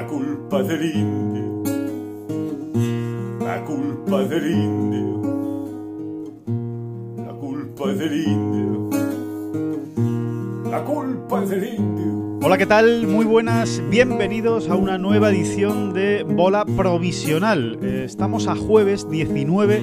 La culpa del indio, la culpa del indio, la culpa del indio, la culpa del indio. Hola, ¿qué tal? Muy buenas, bienvenidos a una nueva edición de Bola Provisional. Eh, estamos a jueves 19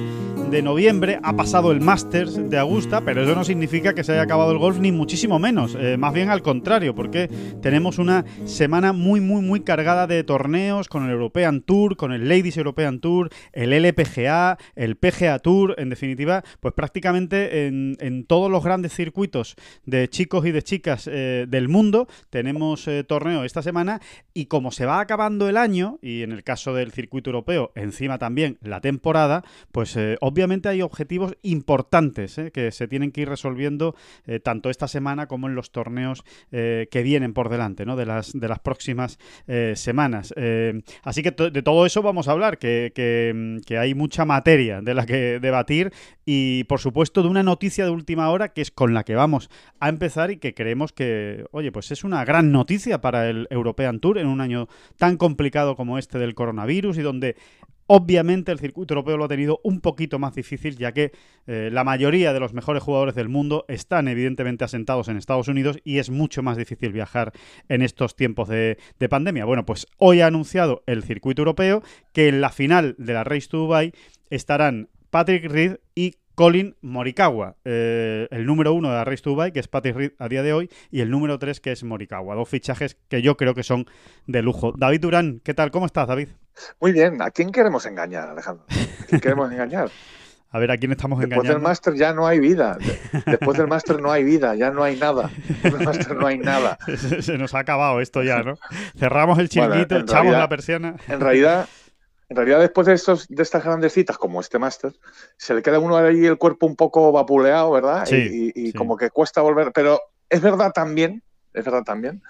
de noviembre, ha pasado el Masters de Augusta, pero eso no significa que se haya acabado el golf, ni muchísimo menos, eh, más bien al contrario, porque tenemos una semana muy, muy, muy cargada de torneos con el European Tour, con el Ladies European Tour, el LPGA, el PGA Tour, en definitiva, pues prácticamente en, todos los grandes circuitos de chicos y de chicas eh, del mundo tenemos eh, torneo esta semana y como se va acabando el año, y en el caso del circuito europeo, encima también la temporada, pues obviamente obviamente hay objetivos importantes ¿eh? que se tienen que ir resolviendo eh, tanto esta semana como en los torneos eh, que vienen por delante, ¿no? De las, de las próximas semanas. así que de todo eso vamos a hablar, que, que, hay mucha materia de la que debatir y, por supuesto, de una noticia de última hora que es con la que vamos a empezar y que creemos que, oye, pues es una gran noticia para el European Tour en un año tan complicado como este del coronavirus y donde Obviamente el circuito europeo lo ha tenido un poquito más difícil, ya que eh, la mayoría de los mejores jugadores del mundo están evidentemente asentados en Estados Unidos y es mucho más difícil viajar en estos tiempos de, pandemia. Bueno, pues hoy ha anunciado el circuito europeo que en la final de la Race to Dubai estarán Patrick Reed y Colin Morikawa, eh, el número uno de la Race to Dubai, que es Patrick Reed a día de hoy, y el número tres, que es Morikawa. Dos fichajes que yo creo que son de lujo. David Durán, ¿qué tal? ¿Cómo estás, David? Muy bien. ¿A quién queremos engañar, Alejandro? ¿A quién queremos engañar? A ver, ¿a quién estamos engañando? Después del máster ya no hay vida. Después del máster no hay vida, ya no hay nada. Después del máster no hay nada. Se nos ha acabado esto ya, ¿no? Cerramos el chiringuito, echamos la persiana. En realidad, en realidad, después de, estos, de estas grandes citas, como este máster, se le queda uno ahí el cuerpo un poco vapuleado, ¿verdad? y, como que cuesta volver. Pero es verdad también, es verdad también,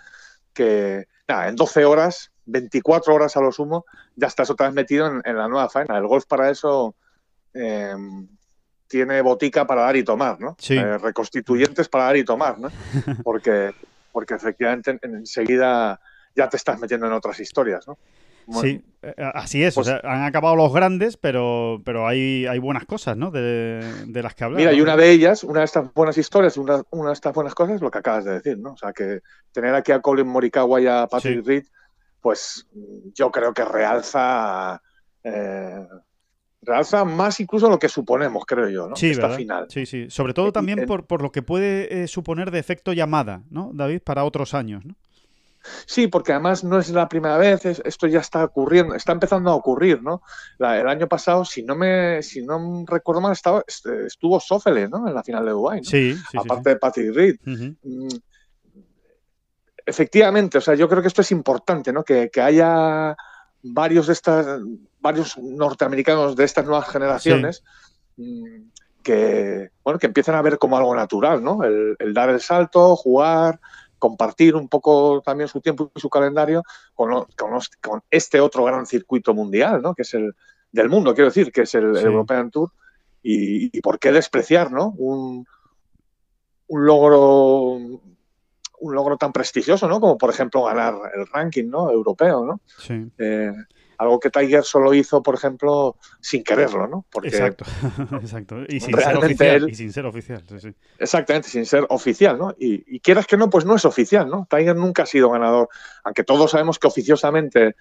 que nada, en 12 horas, 24 horas a lo sumo, ya estás otra vez metido en, la nueva faena. El golf para eso em, tiene botica para dar y tomar, ¿no? Eh, reconstituyentes para dar y tomar, ¿no? Porque, porque efectivamente enseguida ya te estás metiendo en otras historias, ¿no? sí, eh, así es. o pues sea, han acabado los grandes, pero, pero hay, hay buenas cosas, ¿no? De, las que hablar. Mira, y una de ellas, una de estas buenas historias, una, una, de estas buenas cosas es lo que acabas de decir, ¿no? O sea, que tener aquí a Colin Morikawa y a Patrick Reed, pues yo creo que realza. Eh, realza más incluso lo que suponemos, creo yo, ¿no? Sí, Esta final. Sí, sí. Sobre todo también por, por lo que puede eh, suponer de efecto llamada, ¿no, David? Para otros años, ¿no? Sí, porque además no es la primera vez, esto ya está ocurriendo, está empezando a ocurrir, ¿no? el año pasado, si no me, si no recuerdo mal, estaba, estuvo Sofele, ¿no? En la final de Dubai, ¿no? Sí, Aparte de Patrick Reed. Efectivamente, o sea, yo creo que esto es importante, ¿no? Que, haya varios de estas, varios norteamericanos de estas nuevas generaciones. Mm, que bueno que empiezan a ver como algo natural, ¿no? el dar el salto, jugar, compartir un poco también su tiempo y su calendario con, con, este otro gran circuito mundial, ¿no? que es el del mundo, quiero decir, que es el, European Tour. Y, por qué despreciar ¿no? un, un logro un logro tan prestigioso, ¿no? Como por ejemplo ganar el ranking, ¿no? Europeo, ¿no? Sí. Eh, algo que Tiger solo hizo, por ejemplo, sin quererlo, ¿no? exacto, exacto. Y sin ser oficial. y sin ser oficial, sí, Exactamente, sin ser oficial, ¿no? Y, quieras que no, pues no es oficial, ¿no? Tiger nunca ha sido ganador, aunque todos sabemos que oficiosamente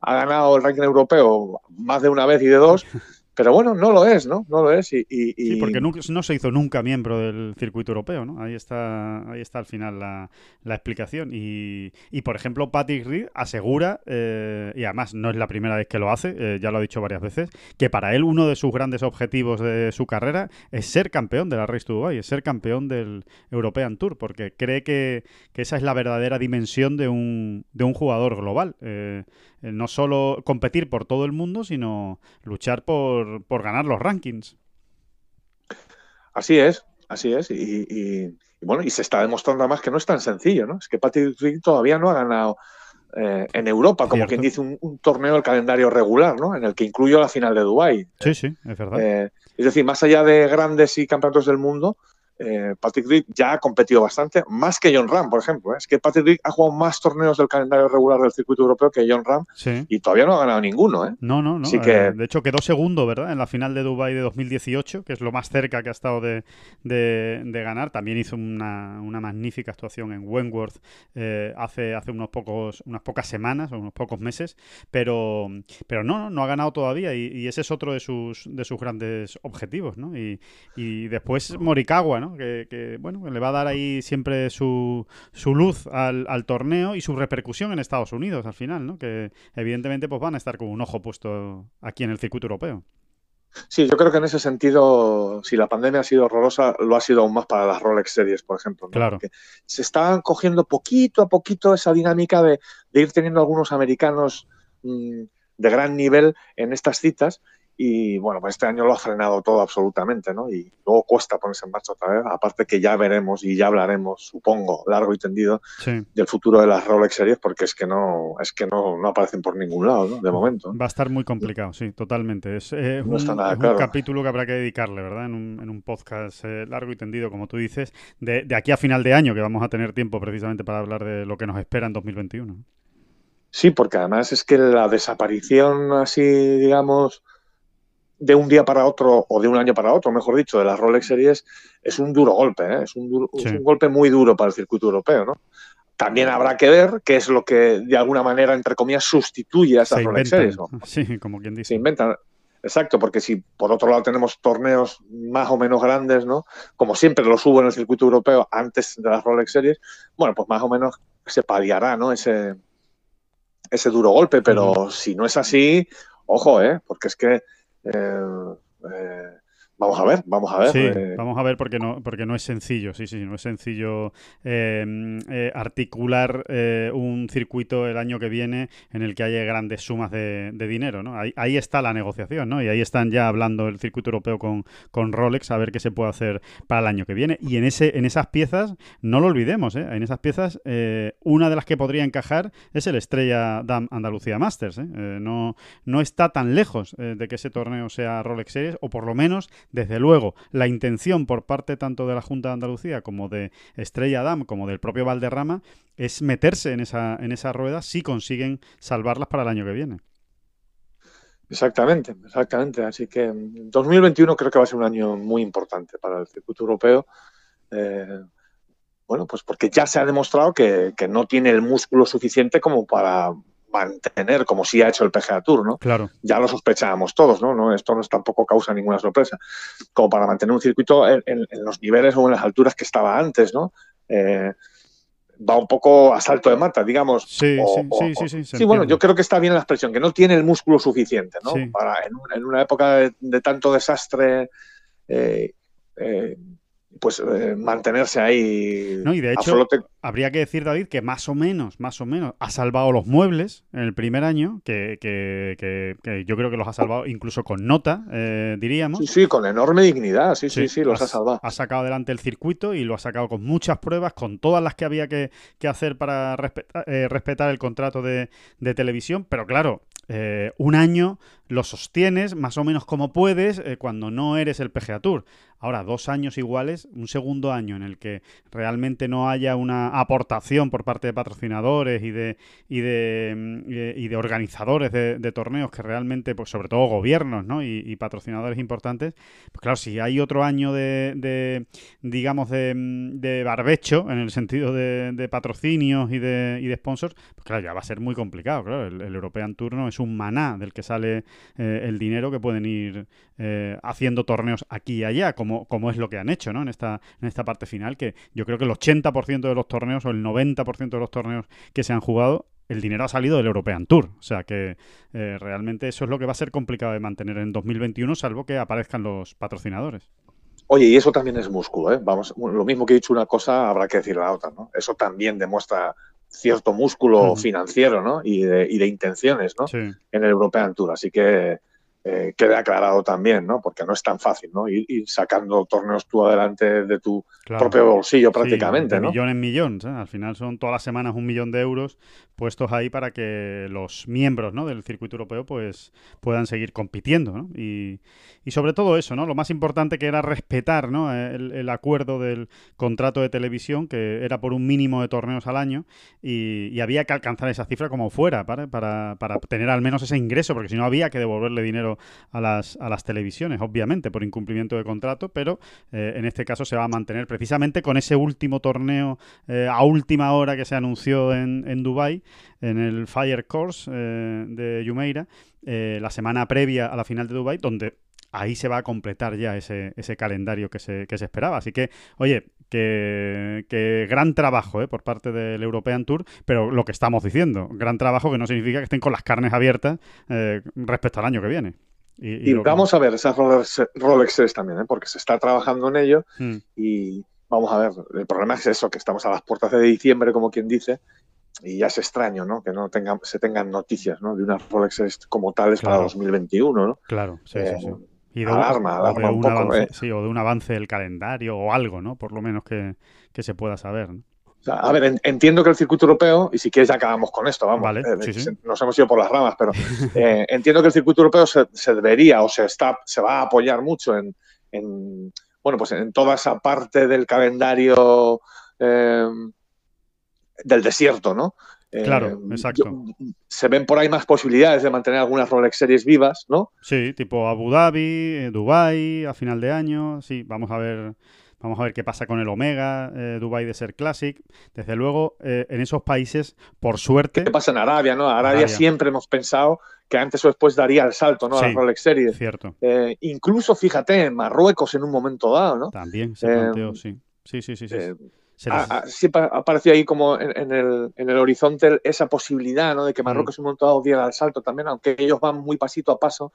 ha ganado el ranking europeo más de una vez y de dos, pero bueno, no lo es, ¿no? No lo es. Y, Sí, porque no se hizo nunca miembro del circuito europeo, ¿no? Ahí está, ahí está al final la, explicación. Y, por ejemplo, Patrick Reed asegura, eh, y además no es la primera vez que lo hace, eh, ya lo ha dicho varias veces, que para él uno de sus grandes objetivos de su carrera es ser campeón de la Race to Dubai, es ser campeón del European Tour, porque cree que, esa es la verdadera dimensión de un, de un jugador global. Eh, no solo competir por todo el mundo, sino luchar por, ganar los rankings. Así es, así es. Y, bueno, y se está demostrando además que no es tan sencillo, ¿no? Es que Patrick Reed todavía no ha ganado eh, en Europa, como quien dice, un, torneo del calendario regular, ¿no? En el que incluyo la final de Dubái. Sí, sí, es verdad. Eh, es decir, más allá de grandes y campeonatos del mundo, eh, Patrick Reed ya ha competido bastante, más que John Ram, por ejemplo. ¿eh? Es que Patrick Reed ha jugado más torneos del calendario regular del circuito europeo que John Ram y todavía no ha ganado ninguno. ¿eh? No, no, no. Que... de hecho, quedó segundo, ¿verdad? En la final de Dubai de 2018, que es lo más cerca que ha estado de, ganar. También hizo una, magnífica actuación en Wentworth hace, hace unos pocos, unas pocas semanas o unos pocos meses, pero, pero no, no ha ganado todavía y, ese es otro de sus, de sus grandes objetivos. ¿no? Y, y después Morikawa, ¿no? Que, bueno, le va a dar ahí siempre su, su luz al, torneo y su repercusión en Estados Unidos al final, ¿no? Que evidentemente pues van a estar con un ojo puesto aquí en el circuito europeo. Sí, yo creo que en ese sentido, si la pandemia ha sido horrorosa, lo ha sido aún más para las Rolex Series, por ejemplo. Claro. se están cogiendo poquito a poquito esa dinámica de, ir teniendo algunos americanos mm, de gran nivel en estas citas y bueno, pues este año lo ha frenado todo absolutamente, ¿no? Y luego cuesta ponerse en marcha otra vez. Aparte que ya veremos y ya hablaremos, supongo, largo y tendido, del futuro de las Rolex Series, porque es que no, es que no, no aparecen por ningún lado, ¿no? De momento. Va a estar muy complicado, sí, totalmente. Es, un, capítulo que habrá que dedicarle, ¿verdad? En un, en un podcast eh, largo y tendido, como tú dices, de, de aquí a final de año, que vamos a tener tiempo precisamente para hablar de lo que nos espera en 2021. Sí, porque además es que la desaparición así, digamos, de un día para otro, o de un año para otro, mejor dicho, de las Rolex Series, es un duro golpe, ¿eh? es, un un golpe muy duro para el circuito europeo, ¿no? También habrá que ver qué es lo que, de alguna manera, entre comillas, sustituye a esas Rolex Series. Sí, como quien dice. Se inventan. Exacto, porque si por otro lado tenemos torneos más o menos grandes, ¿no? Como siempre los hubo en el circuito europeo antes de las Rolex Series, bueno, pues más o menos se paliará, ¿no? Ese, ese duro golpe, pero si no es así, ojo, ¿eh? Porque es que eh, eh, vamos a ver, vamos a ver. Sí, eh. vamos a ver porque no, porque no es sencillo, sí, sí, no es sencillo em, articular un circuito el año que viene en el que haya grandes sumas de, dinero, ¿no? Ahí, está la negociación, ¿no? Y ahí están ya hablando el circuito europeo con, con Rolex a ver qué se puede hacer para el año que viene. Y en ese, en esas piezas, no lo olvidemos, En esas piezas, una de las que podría encajar es el Estrella Dam Andalucía Masters, no, no está tan lejos de que ese torneo sea Rolex Series, o por lo menos, desde luego, la intención por parte tanto de la Junta de Andalucía como de Estrella Damm, como del propio Valderrama, es meterse en esa, en esa rueda si consiguen salvarlas para el año que viene. Exactamente, exactamente. Así que 2021 creo que va a ser un año muy importante para el circuito europeo. Eh, bueno, pues porque ya se ha demostrado que, no tiene el músculo suficiente como para mantener, como sí ha hecho el PGA Tour, ¿no? Claro. Ya lo sospechábamos todos, ¿no? ¿no? Esto no es, tampoco causa ninguna sorpresa. Como para mantener un circuito en, los niveles o en las alturas que estaba antes, ¿no? Eh, va un poco a salto de mata, digamos. Sí, sí, sí, sí, sí, bueno, yo creo que está bien la expresión, que no tiene el músculo suficiente, ¿no? Para en, una época de, tanto desastre eh, eh, pues eh, mantenerse ahí. No, y de hecho, habría que decir, David, que más o menos, más o menos, ha salvado los muebles en el primer año, que, yo creo que los ha salvado incluso con nota, eh, diríamos. Sí, sí, con enorme dignidad, sí, sí, sí, los ha, salvado. Ha sacado adelante el circuito y lo ha sacado con muchas pruebas, con todas las que había que, hacer para eh, respetar, el contrato de, de televisión, pero claro, eh, un año lo sostienes más o menos como puedes eh, cuando no eres el PGA Tour. Ahora, dos años iguales, un segundo año en el que realmente no haya una aportación por parte de patrocinadores y de y de, mm, y de organizadores de, torneos que realmente, pues sobre todo gobiernos, ¿no? Y, patrocinadores importantes, pues claro, si hay otro año de, digamos, mm, de, barbecho en el sentido de, patrocinios y de, y de sponsors, pues claro, ya va a ser muy complicado, claro. El, European Tour no es un maná del que sale eh, el dinero que pueden ir eh, haciendo torneos aquí y allá, como, como es lo que han hecho, ¿no? En esta, en esta parte final, que yo creo que el 80% de los torneos o el 90% de los torneos que se han jugado el dinero ha salido del European Tour. O sea que eh, realmente eso es lo que va a ser complicado de mantener en 2021, salvo que aparezcan los patrocinadores. Oye, y eso también es músculo, ¿eh? Vamos, lo mismo que he dicho una cosa, habrá que decir la otra, ¿no? Eso también demuestra cierto músculo financiero, ¿no? Y de, y de intenciones, ¿no? En el European Tour. Así que eh, quede aclarado también, ¿no? Porque no es tan fácil, ¿no? Ir, sacando torneos tú adelante de tu propio bolsillo prácticamente, de ¿no? Millón en millón, ¿eh? Al final son todas las semanas un millón de euros puestos ahí para que los miembros, ¿no? Del circuito europeo, pues puedan seguir compitiendo, ¿no? Y, y sobre todo eso, ¿no? Lo más importante que era respetar, ¿no? El, acuerdo del contrato de televisión, que era por un mínimo de torneos al año, y, y había que alcanzar esa cifra como fuera, ¿para? Para, para tener al menos ese ingreso, porque si no había que devolverle dinero a las, a las televisiones, obviamente, por incumplimiento de contrato, pero eh, en este caso se va a mantener precisamente con ese último torneo eh, a última hora que se anunció en, en Dubái, en el Fire Course eh, de Jumeirah, la semana previa a la final de Dubai, donde ahí se va a completar ya ese, ese calendario que se, que se esperaba. Así que, oye, que, que gran trabajo ¿eh? por parte del European Tour, pero lo que estamos diciendo, gran trabajo que no significa que estén con las carnes abiertas eh, respecto al año que viene. Y, vamos a ver esas Rolex, también, ¿eh? porque se está trabajando en ello hmm. y vamos a ver, el problema es eso, que estamos a las puertas de diciembre, como quien dice, y ya es extraño, ¿no? Que no tengan, se tengan noticias, ¿no? De unas Rolex como tales para 2021, ¿no? Claro, sí, sí, sí. Y de, alarma, alarma un, poco, avance, Sí, o de un avance del calendario o algo, ¿no? Por lo menos que, que se pueda saber, ¿no? a ver, entiendo que el circuito europeo, y si quieres ya acabamos con esto, vamos, vale, eh, nos hemos ido por las ramas, pero eh, entiendo que el circuito europeo se, debería o se está, se va a apoyar mucho en, bueno, pues en toda esa parte del calendario eh, del desierto, ¿no? Claro, exacto. se ven por ahí más posibilidades de mantener algunas Rolex Series vivas, ¿no? Sí, tipo Abu Dhabi, Dubai a final de año, sí, vamos a ver Vamos a ver qué pasa con el Omega, eh, Dubai Desert Classic. Desde luego, eh, en esos países, por suerte. ¿Qué pasa en Arabia? ¿no? Arabia, siempre hemos pensado que antes o después daría el salto ¿no? a la Rolex Series. Cierto. Eh, incluso, fíjate, en Marruecos en un momento dado, ¿no? También se planteó, sí. Sí, sí, sí. sí. Siempre apareció ahí como en, el, en, el, horizonte esa posibilidad ¿no? de que Marruecos en un momento dado diera el salto también, aunque ellos van muy pasito a paso.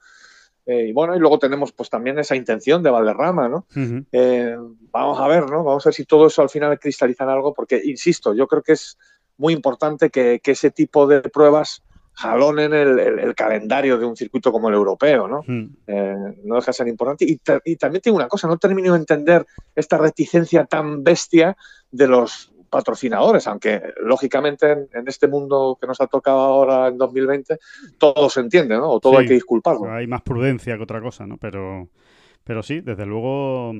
Eh, y bueno, y luego tenemos pues también esa intención de Valderrama, ¿no? Eh, vamos a ver, ¿no? Vamos a ver si todo eso al final cristaliza en algo, porque, insisto, yo creo que es muy importante que, ese tipo de pruebas jalonen el, el, calendario de un circuito como el europeo, ¿no? Eh, no deja de ser importante. Y, y, también tengo una cosa, no termino de entender esta reticencia tan bestia de los patrocinadores, aunque lógicamente en, este mundo que nos ha tocado ahora en 2020 todo se entiende, ¿no? O todo hay que disculparlo. Hay más prudencia que otra cosa, ¿no? Pero, pero sí, desde luego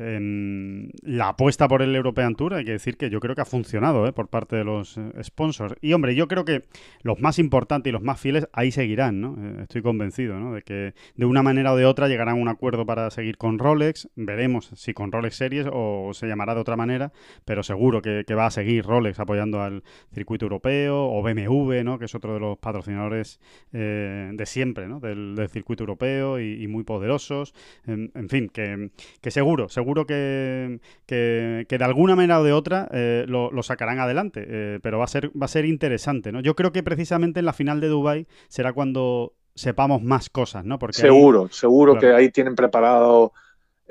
la apuesta por el European Tour, hay que decir que yo creo que ha funcionado ¿eh? por parte de los eh, sponsors. Y hombre, yo creo que los más importantes y los más fieles ahí seguirán, ¿no? Eh, estoy convencido. De que de una manera o de otra llegarán a un acuerdo para seguir con Rolex. Veremos si con Rolex Series o se llamará de otra manera, pero seguro que, va a seguir Rolex apoyando al circuito europeo o BMW. Que es otro de los patrocinadores de siempre. Del, circuito europeo y, muy poderosos. En, fin, que, que seguro, seguro seguro que, que, de alguna manera o de otra eh, lo, sacarán adelante, eh, pero va a ser va a ser interesante, ¿no? Yo creo que precisamente en la final de Dubai será cuando sepamos más cosas, ¿no? Porque seguro, seguro que ahí tienen preparado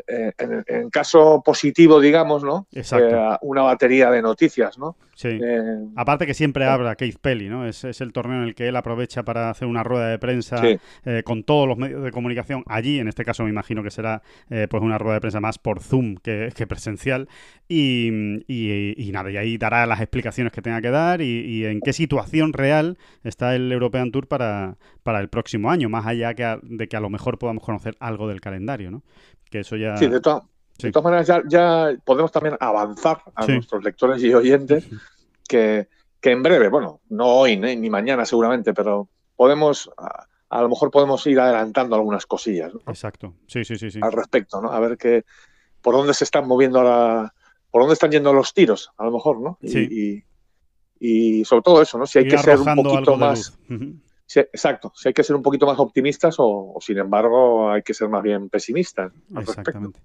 eh, en, caso positivo, digamos, ¿no? Exacto. una batería de noticias, ¿no? Sí. Eh, Aparte que siempre habla Keith Pelly, ¿no? Es, el torneo en el que él aprovecha para hacer una rueda de prensa eh, con todos los medios de comunicación allí. En este caso me imagino que será pues una rueda de prensa más por Zoom que, presencial. Y, y, nada, y ahí dará las explicaciones que tenga que dar y, en qué situación real está el European Tour para, para el próximo año, más allá que de que a lo mejor podamos conocer algo del calendario, ¿no? Que eso ya... Sí, de, De todas maneras, ya, podemos también avanzar a nuestros lectores y oyentes que, en breve, bueno, no hoy ni mañana seguramente, pero podemos, a, lo mejor podemos ir adelantando algunas cosillas. Exacto, sí, sí, sí, sí. Al respecto, ¿no? A ver qué, por dónde se están moviendo ahora, por dónde están yendo los tiros, a lo mejor, ¿no? Sí. Y, sobre todo eso, ¿no? Si hay que ser un poquito más exacto, si hay que ser un poquito más optimistas o, sin embargo hay que ser más bien pesimistas. Exactamente.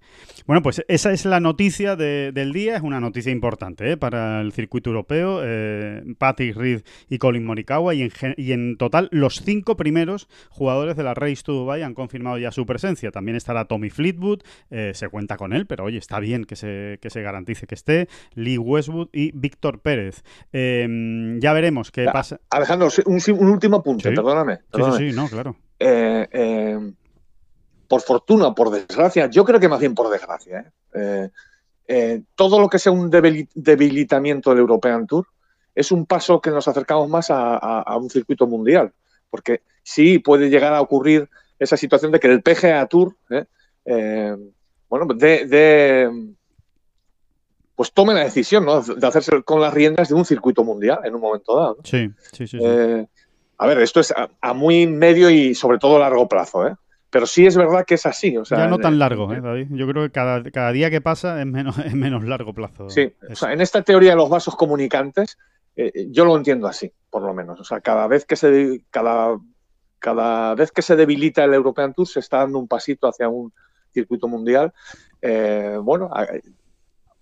Bueno, pues esa es la noticia del día, es una noticia importante ¿eh? para el circuito europeo. Eh, Patrick Reed y Colin Morikawa y en, y en, total los cinco primeros jugadores de la Race to Dubai han confirmado ya su presencia. También estará Tommy Fleetwood, eh, se cuenta con él, pero oye, está bien que se, que se garantice que esté. Lee Westwood y Víctor Pérez. Em, ya veremos qué pasa. Alejandro, un, un último punto perdóname. Sí, sí, no, claro. Eh, eh, por fortuna o por desgracia, yo creo que más bien por desgracia, ¿eh? todo lo que sea un debilitamiento del European Tour es un paso que nos acercamos más a, un circuito mundial, porque sí puede llegar a ocurrir esa situación de que el PGA Tour, bueno, de, pues tome la decisión de hacerse con las riendas de un circuito mundial en un momento dado. Sí, sí, sí. A ver, esto es a, muy medio y sobre todo largo plazo, ¿eh? Pero sí es verdad que es así. O sea, ya no tan largo, ¿eh, David? Yo creo que cada, cada día que pasa es menos, es menos largo plazo. Sí, o sea, en esta teoría de los vasos comunicantes, eh, yo lo entiendo así, por lo menos. O sea, cada vez que se cada, cada vez que se debilita el European Tour se está dando un pasito hacia un circuito mundial. Eh, bueno,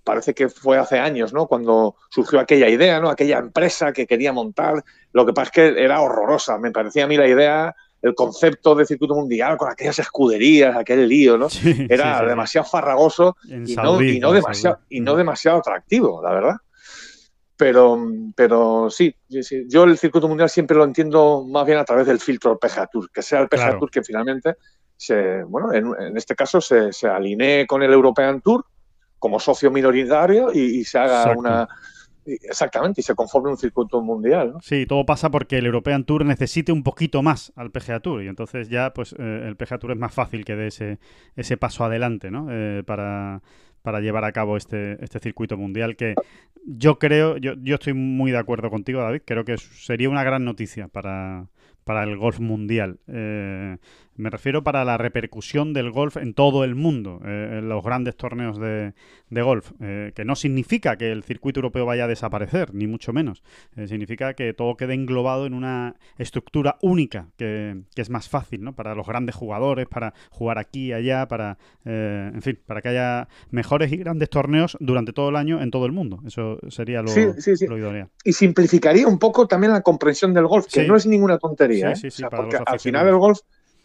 parece que fue hace años, ¿no? Cuando surgió aquella idea, ¿no? Aquella empresa que quería montar. Lo que pasa es que era horrorosa. Me parecía a mí la idea, el concepto de circuito mundial con aquellas escuderías, aquel lío, ¿no? era demasiado farragoso y no, demasiado, y no demasiado atractivo, la verdad. Pero, pero sí, yo el circuito mundial siempre lo entiendo más bien a través del filtro del PGA Tour, que sea el PGA Tour que finalmente se, bueno, en, este caso se, se alinee con el European Tour como socio minoritario y, se haga una... Exactamente, y se conforme un circuito mundial. ¿no? Sí, todo pasa porque el European Tour necesite un poquito más al PGA Tour y entonces ya pues eh, el PGA Tour es más fácil que dé ese, ese paso adelante ¿no? Eh, para, para llevar a cabo este, este circuito mundial que yo creo, yo, yo estoy muy de acuerdo contigo David, creo que sería una gran noticia para, para el golf mundial. Eh, me refiero para la repercusión del golf en todo el mundo, eh, en los grandes torneos de, golf, eh, que no significa que el circuito europeo vaya a desaparecer, ni mucho menos. significa que todo quede englobado en una estructura única, que, es más fácil ¿no? para los grandes jugadores, para jugar aquí y allá, para, en fin, para que haya mejores y grandes torneos durante todo el año en todo el mundo. Eso sería lo, sí, idóneo. Y simplificaría un poco también la comprensión del golf, que no es ninguna tontería ¿eh? porque al final el golf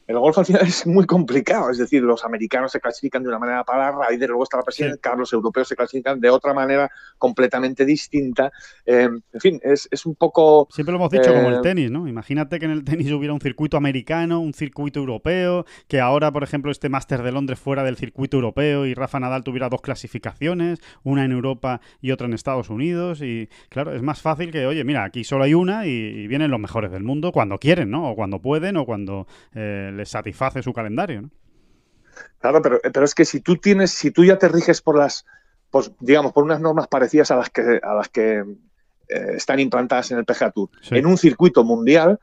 el golf al final es muy complicado, es decir, los americanos se clasifican de una manera para Ryder, luego está la presidencia, los europeos se clasifican de otra manera completamente distinta. Em, en fin, es, un poco... Siempre lo hemos dicho como el eh, tenis, ¿no? Imagínate que en el tenis hubiera un circuito americano, un circuito europeo, que ahora, por ejemplo, este Máster de Londres fuera del circuito europeo y Rafa Nadal tuviera dos clasificaciones, una en Europa y otra en Estados Unidos. Y claro, es más fácil que, oye, mira, aquí solo hay una y, vienen los mejores del mundo cuando quieren, ¿no? O cuando pueden o cuando... Eh, les satisface su calendario. ¿no? Claro, pero, pero es que si tú tienes, si tú ya te riges por las, pues, digamos, por unas normas parecidas a las que, a las que eh, están implantadas en el PGA Tour, en un circuito mundial,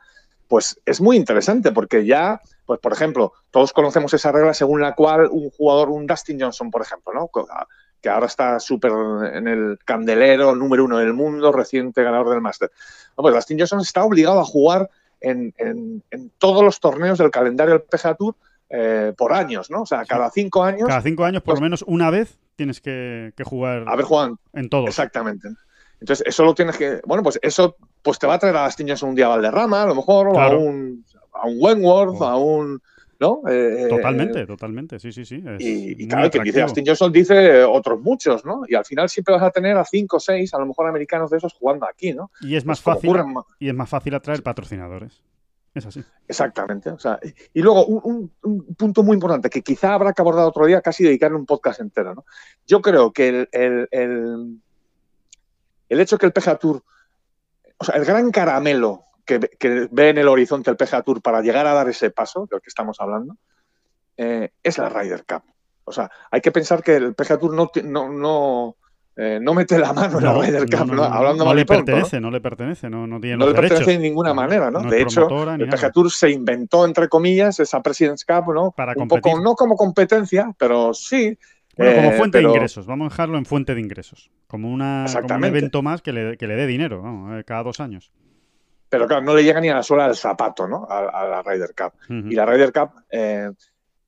pues es muy interesante porque ya, pues por ejemplo, todos conocemos esa regla según la cual un jugador, un Dustin Johnson, por ejemplo, ¿no? que ahora está súper en el candelero, número uno del mundo, reciente ganador del Master. pues Dustin Johnson está obligado a jugar en, todos los torneos del calendario del PGA Tour eh, por años, ¿no? O sea, cada cinco años. Cada cinco años, por lo pues menos una vez, tienes que, jugar. A ver, Juan. En todos. Exactamente. Entonces, eso lo tienes que. Bueno, pues eso pues te va a traer a las tiñas un día Valderrama, a lo mejor, o a un, a un Wentworth, oh. a un. ¿No? Eh, totalmente, totalmente, sí, sí, sí. y, claro, que dice Austin Johnson dice otros muchos, ¿no? Y al final siempre vas a tener a cinco o seis, a lo mejor americanos de esos jugando aquí, ¿no? Y es más fácil y es más fácil atraer patrocinadores. Es así. Exactamente. O sea, y luego un, punto muy importante que quizá habrá que abordar otro día, casi dedicarle un podcast entero. ¿no? Yo creo que el, el, el, el hecho que el PGA Tour, o sea, el gran caramelo que, ve en el horizonte el PGA Tour para llegar a dar ese paso del que estamos hablando, eh, es la Ryder Cup. O sea, hay que pensar que el PGA Tour no, no, no, eh, no mete la mano en la Ryder Cup, no, hablando no le pertenece, ¿no? le pertenece, no, no tiene No le pertenece de ninguna manera, ¿no? de hecho, el PGA Tour se inventó, entre comillas, esa President's Cup, ¿no? Para Un poco, no como competencia, pero sí. Bueno, como fuente de ingresos, vamos a dejarlo en fuente de ingresos. Como, una, como un evento más que le, que le dé dinero, eh, cada dos años. Pero claro, no le llega ni a la suela del zapato, ¿no? A, la Ryder Cup. Y la Ryder Cup, eh,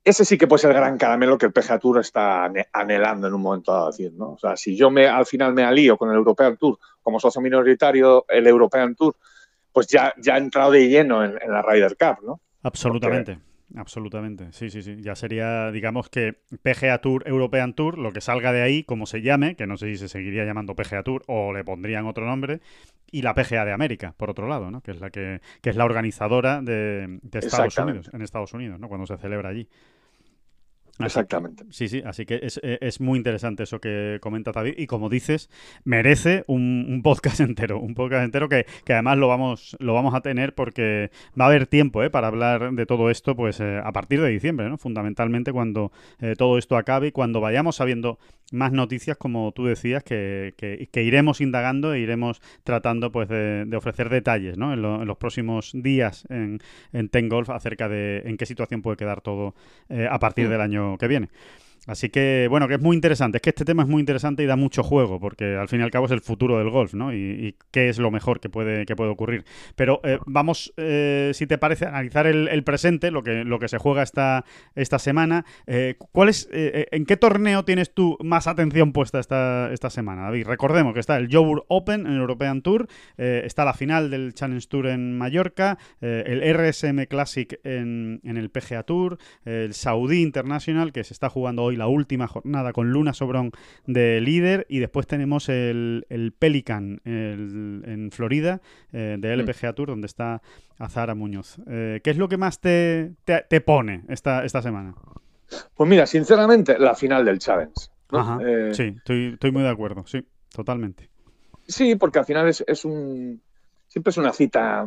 ese sí que puede ser el gran caramelo que el PGA Tour está anhelando en un momento dado. Decir, ¿no? O sea, si yo me, al final me alío con el European Tour como socio minoritario, el European Tour, pues ya, ya ha entrado de lleno en, la Ryder Cup, ¿no? Absolutamente. Absolutamente, sí, sí, sí. Ya sería, digamos que PGA Tour, European Tour, lo que salga de ahí, como se llame, que no sé si se seguiría llamando PGA Tour o le pondrían otro nombre, y la PGA de América, por otro lado, ¿no? Que es la que, que es la organizadora de, de Estados Unidos, en Estados Unidos, ¿no? Cuando se celebra allí. Exactamente. sí, sí, así que es, e, es, muy interesante eso que comenta David y como dices, merece un, podcast entero, un podcast entero que, que, además lo vamos, lo vamos a tener porque va a haber tiempo ¿eh? para hablar de todo esto pues eh, a partir de diciembre, ¿no? fundamentalmente cuando eh, todo esto acabe y cuando vayamos sabiendo más noticias, como tú decías, que, que, iremos indagando e iremos tratando pues de, ofrecer detalles ¿no? en, los próximos días en, en Ten Golf acerca de en qué situación puede quedar todo a partir mm. del año que viene. Así que, bueno, que es muy interesante. Es que este tema es muy interesante y da mucho juego, porque al fin y al cabo es el futuro del golf, ¿no? Y, qué es lo mejor que puede, que puede ocurrir. Pero eh, vamos, eh, si te parece, a analizar el, presente, lo que, lo que se juega esta, esta semana. Eh, ¿cuál es, ¿En qué torneo tienes tú más atención puesta esta, esta semana, David? Recordemos que está el Jobur Open en el European Tour, está la final del Challenge Tour en Mallorca, el RSM Classic en, en el PGA Tour, el Saudi International, que se está jugando hoy la última jornada con Luna Sobrón de líder y después tenemos el, Pelican en Florida eh, de LPGA Tour donde está Azara Muñoz. Eh, ¿Qué es lo que más te, te, pone esta, esta semana? Pues mira, sinceramente, la final del Challenge. Eh, sí, estoy, estoy muy de acuerdo, sí, totalmente. Sí, porque al final es, es un siempre es una cita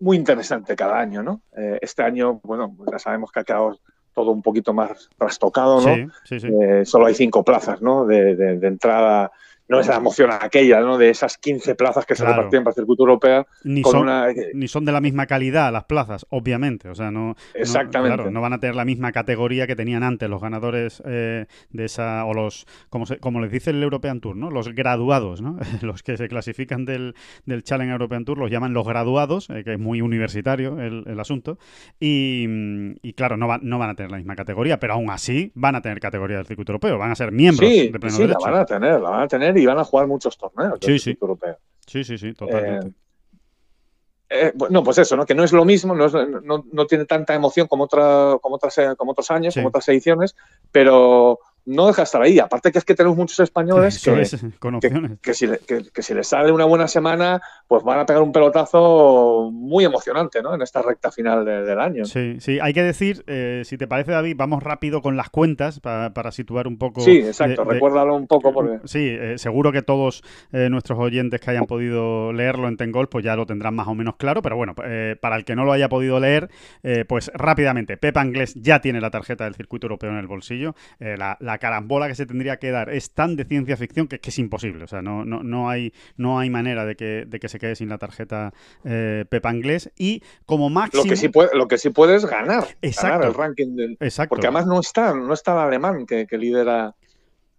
muy interesante cada año, ¿no? este año, bueno, ya sabemos que ha quedado todo un poquito más trastocado, ¿no? Sí, sí, eh, solo hay cinco plazas, ¿no? De, de, entrada no es la emoción aquella, ¿no? De esas 15 plazas que se repartían para el circuito europeo. Ni, son, ni son de la misma calidad las plazas, obviamente. O sea, no, Exactamente. No, no van a tener la misma categoría que tenían antes los ganadores eh, de esa, o los, como, se, como les dice el European Tour, ¿no? Los graduados, ¿no? los que se clasifican del, del Challenge European Tour los llaman los graduados, eh, que es muy universitario el, el asunto. Y, y, claro, no, va, no van a tener la misma categoría, pero aún así van a tener categoría del circuito europeo, van a ser miembros de pleno sí, la van a tener, la van a tener y van a jugar muchos torneos sí, sí. europeo. Sí, sí, sí, totalmente. Eh, eh, no, pues eso, ¿no? Que no es lo mismo, no, no, no tiene tanta emoción como, otra, como, otras, como otros años, como otras ediciones, pero no deja de estar ahí. Aparte que es que tenemos muchos españoles que, que, si, que, si les sale una buena semana, pues van a pegar un pelotazo muy emocionante ¿no? en esta recta final del año. Sí, sí, hay que decir, eh, si te parece David, vamos rápido con las cuentas para, situar un poco... Sí, exacto, recuérdalo un poco. Porque... Sí, eh, seguro que todos eh, nuestros oyentes que hayan podido leerlo en Tengol, pues ya lo tendrán más o menos claro, pero bueno, para el que no lo haya podido leer, pues rápidamente, Pepa Anglés ya tiene la tarjeta del circuito europeo en el bolsillo, la la carambola que se tendría que dar es tan de ciencia ficción que, es imposible. O sea, no, no, no, hay, no hay manera de que, de que se quede sin la tarjeta eh, Pepa Inglés. Y como máximo. Lo que sí, puede, lo que sí puedes ganar. Ganar el ranking del. Exacto. Porque además no está, no está el alemán que, que lidera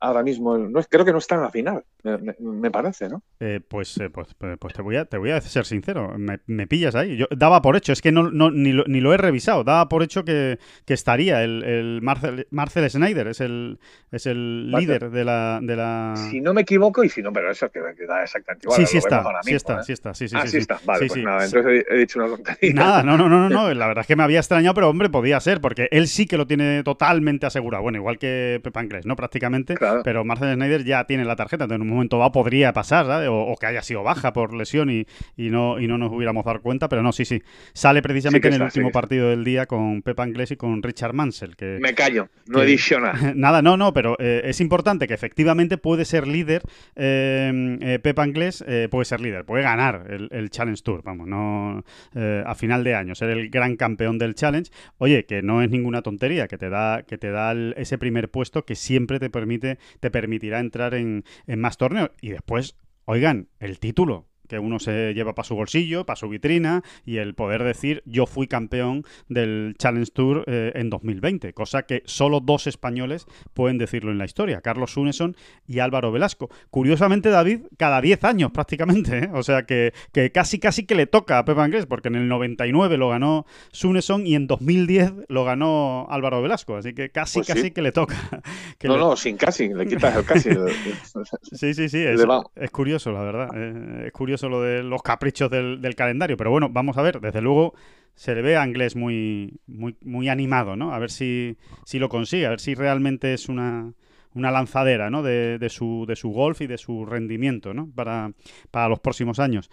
ahora mismo. No, creo que no está en la final, me, parece, ¿no? Eh, pues, eh, pues, pues, pues, te, voy a, te voy a ser sincero, me, pillas ahí. Yo daba por hecho, es que no, no ni, lo, ni, lo, he revisado, daba por hecho que, que estaría el, el Marcel, Marcel, Schneider, es el, es el líder de la, de la... Si no me equivoco, y si no, pero eso que, da exactamente igual. Sí, sí está, sí está, ¿eh? sí está, sí, sí, ah, sí, está, vale, pues nada, entonces he, dicho una tontería. Nada, no, no, no, no, la verdad es que me había extrañado, pero hombre, podía ser, porque él sí que lo tiene totalmente asegurado, bueno, igual que Pepa Inglés, ¿no? Prácticamente, pero Marcel Schneider ya tiene la tarjeta. En un momento dado podría pasar, O, que haya sido baja por lesión y, y, no, y no nos hubiéramos dado cuenta, pero no, sí, sí. Sale precisamente en el último partido del día con Pepa Anglés y con Richard Mansell. Que, Me callo, no ediciona. Nada, no, no, pero eh, es importante que efectivamente puede ser líder, eh, eh Pepa Anglés puede ser líder, puede ganar el, Challenge Tour, vamos, no a final de año, ser el gran campeón del Challenge. Oye, que no es ninguna tontería, que te da, que te da ese primer puesto que siempre te permite, te permitirá entrar en, en más torneos. Y después, oigan, el título que uno se lleva para su bolsillo, para su vitrina, y el poder decir yo fui campeón del Challenge Tour eh, en 2020, cosa que solo dos españoles pueden decirlo en la historia, Carlos Suneson y Álvaro Velasco. Curiosamente, David, cada 10 años prácticamente, ¿eh? o sea que, casi casi que le toca a Pepa Anglés, porque en el 99 lo ganó Suneson y en 2010 lo ganó Álvaro Velasco, así que casi pues casi que le toca. no, no, sin casi, le quitas el casi. sí, sí, sí, es, curioso, la verdad, eh, es curioso solo de los caprichos del, calendario. Pero bueno, vamos a ver, desde luego se le ve a Inglés muy, muy, muy animado, ¿no? A ver si, si lo consigue, a ver si realmente es una, una lanzadera, ¿no? De, de, su, de su golf y de su rendimiento, ¿no? Para, para los próximos años.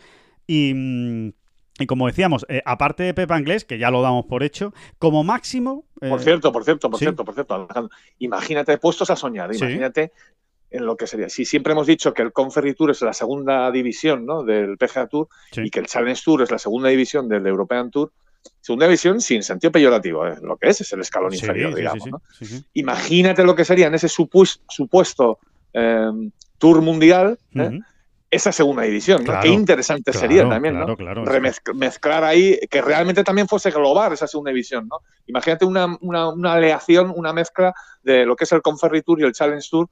Y, y como decíamos, eh, aparte de Pepa Inglés, que ya lo damos por hecho, como máximo. por cierto, por cierto, por cierto, por cierto, Imagínate, puestos a soñar, imagínate en lo que sería. Si siempre hemos dicho que el Conferry Tour es la segunda división ¿no? del PGA Tour y que el Challenge Tour es la segunda división del European Tour, segunda división sin sentido peyorativo, ¿eh? lo que es es el escalón inferior, digamos. Imagínate lo que sería en ese supuesto em, Tour mundial. ¿eh? Esa segunda división, Qué interesante sería también, ¿no? Remezclar ahí, que realmente también fuese global esa segunda división, ¿no? Imagínate una, una, una aleación, una mezcla de lo que es el Conferry Tour y el Challenge Tour,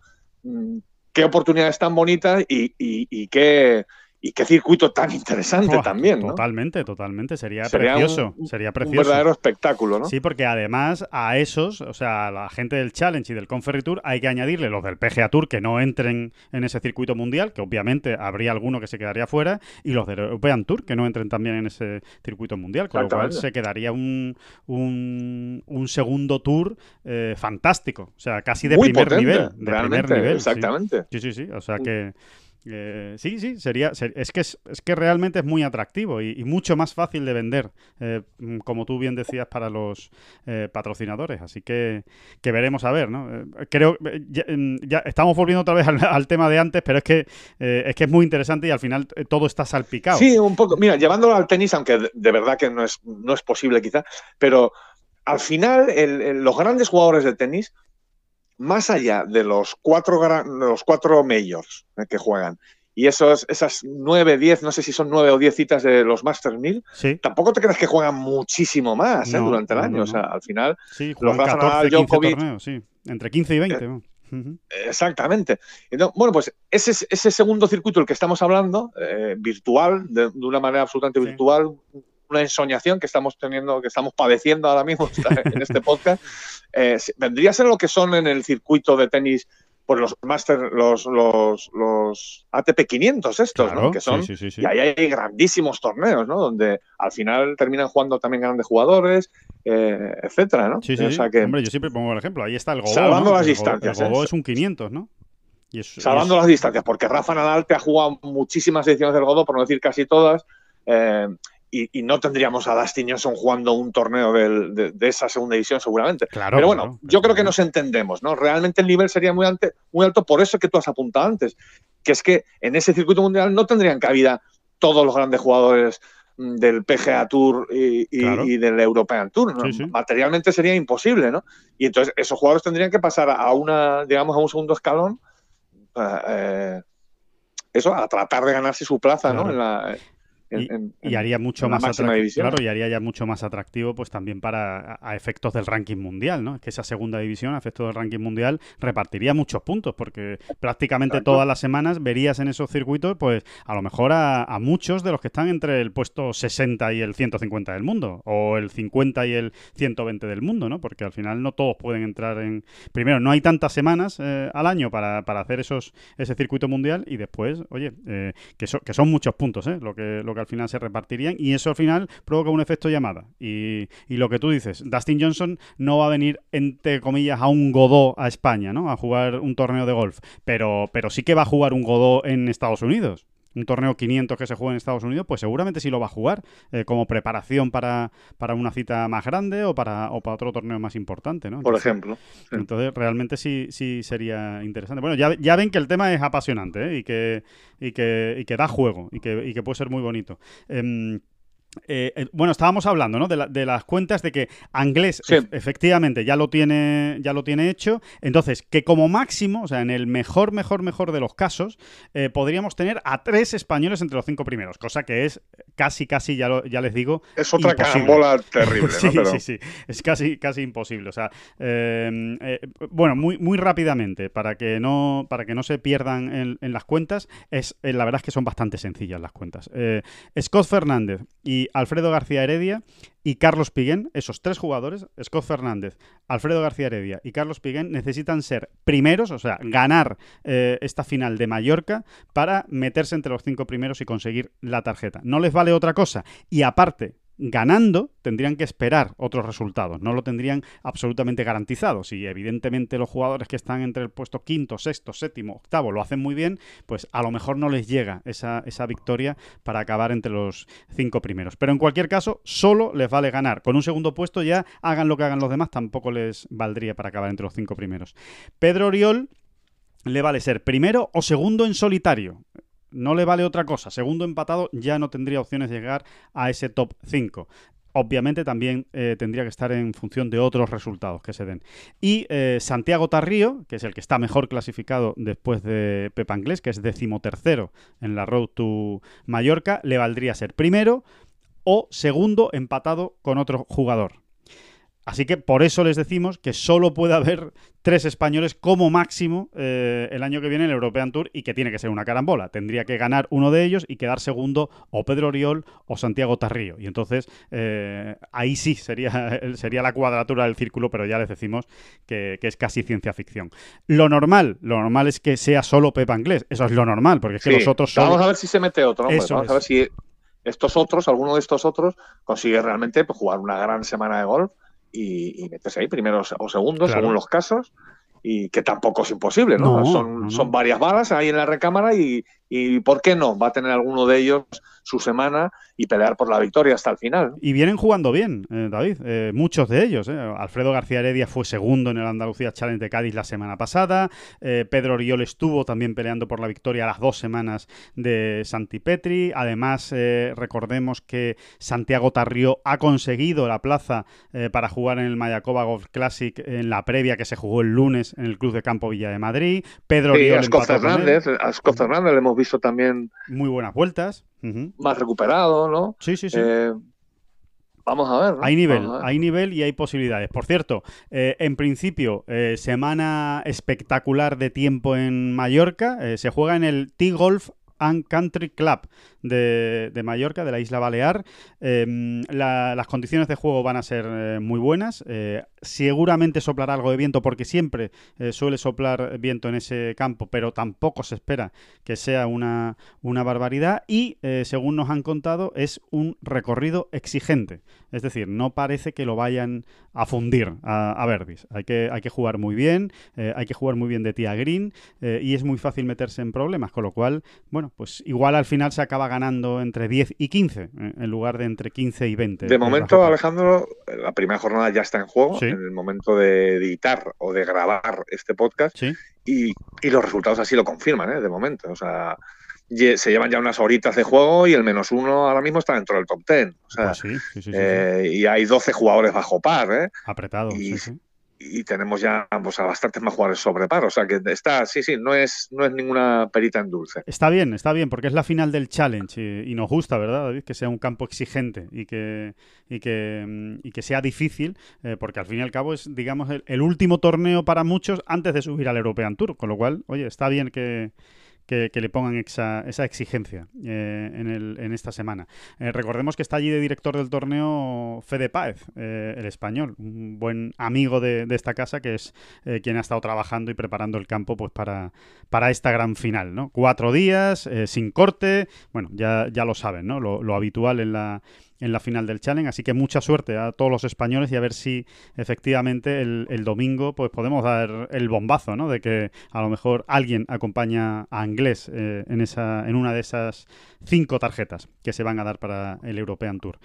qué oportunidades tan bonitas y, y, qué, y qué circuito tan interesante también, ¿no? Totalmente, totalmente. Sería, precioso. sería precioso. Un verdadero espectáculo, ¿no? Sí, porque además a esos, o sea, a la gente del Challenge y del Conferry Tour, hay que añadirle los del PGA Tour que no entren en ese circuito mundial, que obviamente habría alguno que se quedaría fuera, y los del European Tour que no entren también en ese circuito mundial, con lo cual se quedaría un, un, segundo tour eh, fantástico. O sea, casi de primer nivel. De primer nivel. Exactamente. Sí, sí, sí. O sea que. Eh, sí, sí, sería. es, que es, que realmente es muy atractivo y, mucho más fácil de vender, eh, mm, como tú bien decías, para los eh, patrocinadores. Así que, que veremos a ver, ¿no? creo mm, ya, estamos volviendo otra vez al, tema de antes, pero es que es que es muy interesante y al final todo está salpicado. Sí, un poco. Mira, llevándolo al tenis, aunque de, verdad que no es, no es posible quizá, pero al final los grandes jugadores de tenis más allá de los cuatro, los cuatro majors eh, que juegan y esos, esas nueve, diez, no sé si son nueve o diez citas de los Masters 1000, tampoco te crees que juegan muchísimo más eh, durante el año. o sea, al final, los Rafa Djokovic... sí. Entre 15 y 20. Eh, exactamente. bueno, pues ese, ese segundo circuito el que estamos hablando, virtual, de, una manera absolutamente virtual, una ensoñación que estamos teniendo, que estamos padeciendo ahora mismo en este podcast, eh, vendría a ser lo que son en el circuito de tenis por los Master, los, los, los ATP 500 estos, ¿no? Que son, y ahí hay grandísimos torneos, ¿no? Donde al final terminan jugando también grandes jugadores, eh, etcétera, ¿no? Sí, sí, Hombre, yo siempre pongo el ejemplo, ahí está el Gobo, Salvando las distancias. El Gobo ¿eh? es un 500, ¿no? Salvando las distancias, porque Rafa Nadal te ha jugado muchísimas ediciones del Godo, por no decir casi todas, eh, y, no tendríamos a Dustin Johnson jugando un torneo de, esa segunda división seguramente. Pero bueno, yo creo que nos entendemos, ¿no? Realmente el nivel sería muy, muy alto por eso que tú has apuntado antes, que es que en ese circuito mundial no tendrían cabida todos los grandes jugadores mm, del PGA Tour y, del European Tour. Materialmente sería imposible, ¿no? Y entonces esos jugadores tendrían que pasar a una, digamos, a un segundo escalón. Eh, eh, eso, a tratar de ganarse su plaza, ¿no? En la, y, haría mucho más atractivo, claro, y haría ya mucho más atractivo, pues también para a, efectos del ranking mundial, ¿no? Es que esa segunda división, a efectos del ranking mundial, repartiría muchos puntos, porque prácticamente todas las semanas verías en esos circuitos, pues a lo mejor a, muchos de los que están entre el puesto 60 y el 150 del mundo, o el 50 y el 120 del mundo, ¿no? Porque al final no todos pueden entrar en. Primero, no hay tantas semanas eh, al año para, para, hacer esos ese circuito mundial, y después, oye, eh, que, que son muchos puntos, ¿eh? Lo que, lo que al final se repartirían y eso al final provoca un efecto llamada. Y, y lo que tú dices, Dustin Johnson no va a venir, entre comillas, a un Godó a España, ¿no? A jugar un torneo de golf, pero, pero sí que va a jugar un Godó en Estados Unidos un torneo 500 que se juega en Estados Unidos, pues seguramente sí lo va a jugar eh, como preparación para, para, una cita más grande o para, o para otro torneo más importante, ¿no? Por ejemplo. Entonces, realmente sí, sí sería interesante. Bueno, ya, ya ven que el tema es apasionante ¿eh? y, que, y, que, y que da juego y que, y que puede ser muy bonito. Em, eh, eh, bueno, estábamos hablando ¿no? de, las cuentas de que Anglés efectivamente ya lo tiene ya lo tiene hecho. Entonces, que como máximo, o sea, en el mejor, mejor, mejor de los casos, eh, podríamos tener a tres españoles entre los cinco primeros, cosa que es casi, casi, ya, ya les digo. Es otra carambola terrible. sí, sí, sí. Es casi, casi imposible. O sea, bueno, muy, muy rápidamente, para que no, para que no se pierdan en, en las cuentas, es la verdad es que son bastante sencillas las cuentas. Scott Fernández y Alfredo García Heredia y Carlos Piguén, esos tres jugadores, Scott Fernández, Alfredo García Heredia y Carlos Piguén, necesitan ser primeros, o sea, ganar eh, esta final de Mallorca para meterse entre los cinco primeros y conseguir la tarjeta. No les vale otra cosa. Y aparte, ganando, tendrían que esperar otros resultados. No lo tendrían absolutamente garantizado. Si evidentemente los jugadores que están entre el puesto quinto, sexto, séptimo, octavo lo hacen muy bien, pues a lo mejor no les llega esa, esa victoria para acabar entre los cinco primeros. Pero en cualquier caso, solo les vale ganar. Con un segundo puesto ya hagan lo que hagan los demás, tampoco les valdría para acabar entre los cinco primeros. Pedro Oriol le vale ser primero o segundo en solitario no le vale otra cosa. Segundo empatado ya no tendría opciones de llegar a ese top 5 obviamente también eh, tendría que estar en función de otros resultados que se den. Y eh, Santiago Tarrío, que es el que está mejor clasificado después de Pepa Anglés, que es decimotercero en la Road to Mallorca, le valdría ser primero o segundo empatado con otro jugador. Así que por eso les decimos que solo puede haber tres españoles como máximo eh, el año que viene en el European Tour y que tiene que ser una carambola. Tendría que ganar uno de ellos y quedar segundo o Pedro Oriol o Santiago Tarrío. Y entonces eh, ahí sí sería, sería la cuadratura del círculo, pero ya les decimos que, es casi ciencia ficción. Lo normal, lo normal es que sea solo Pepa Inglés. Eso es lo normal, porque es que los otros son... Vamos a ver si se mete otro. Vamos a ver si estos otros, alguno de estos otros, consigue realmente pues, jugar una gran semana de golf y, y metes ahí primeros o segundos, según los casos, y que tampoco es imposible, ¿no? son, son varias balas ahí en la recámara y, y ¿por qué no? Va a tener alguno de ellos su semana y pelear por la victoria hasta el final. Y vienen jugando bien, eh, David, eh, muchos de ellos. Eh. Alfredo García Heredia fue segundo en el Andalucía Challenge de Cádiz la semana pasada. Pedro Oriol estuvo también peleando por la victoria las dos semanas de Santi Petri. Además, recordemos que Santiago Tarrió ha conseguido la plaza para jugar en el Mayacoba Golf Classic en la previa que se jugó el lunes en el Club de Campo Villa de Madrid. Pedro sí, Oriol a Fernández, a Fernández le hemos visto también muy buenas vueltas, más recuperado, ¿no? Sí, sí, sí. Eh, vamos a ver. Hay nivel, hay nivel y hay posibilidades. Por cierto, eh, en principio, eh, semana espectacular de tiempo en Mallorca. se juega en el T-Golf and Country Club de, Mallorca, de la isla Balear. Em, las condiciones de juego van a ser eh, muy buenas. Eh, seguramente soplará algo de viento porque siempre eh, suele soplar viento en ese campo, pero tampoco se espera que sea una, una barbaridad. Y según nos han contado, es un recorrido exigente. Es decir, no parece que lo vayan a fundir a, a. Hay que, hay que jugar muy bien, hay que jugar muy bien de tía green y es muy fácil meterse en problemas. Con lo cual, bueno, pues igual al final se acaba ganando entre 10 y 15, eh, en lugar de entre 15 y 20. De momento, Alejandro, la primera jornada ya está en juego, en el momento de editar o de grabar este podcast, y, los resultados así lo confirman, ¿eh? de momento. O sea, se llevan ya unas horitas de juego y el menos uno ahora mismo está dentro del top 10. O sea, pues eh, y hay 12 jugadores bajo par. ¿eh? Apretado. sí, sí y tenemos ya pues, a bastantes más jugadores sobre par. O sea que está, sí, sí, no es, no es ninguna perita en dulce. Está bien, está bien, porque es la final del challenge y, nos gusta, ¿verdad, David? Que sea un campo exigente y que, y que, mm, y que sea difícil, eh, porque al fin y al cabo es, digamos, el, último torneo para muchos antes de subir al European Tour. Con lo cual, oye, está bien que, que, le pongan esa, exigencia eh, en, esta semana. Eh, recordemos que está allí de director del torneo Fede Páez, eh, el español, un buen amigo de, esta casa que es quien ha estado trabajando y preparando el campo pues para, para esta gran final. Cuatro días, sin corte, bueno, ya, ya lo saben, ¿no? lo habitual en la en la final del Challenge. Así que mucha suerte a todos los españoles y a ver si efectivamente el, domingo pues podemos dar el bombazo, ¿no? De que a lo mejor alguien acompaña a Inglés eh, en, esa, en una de esas cinco tarjetas que se van a dar para el European Tour.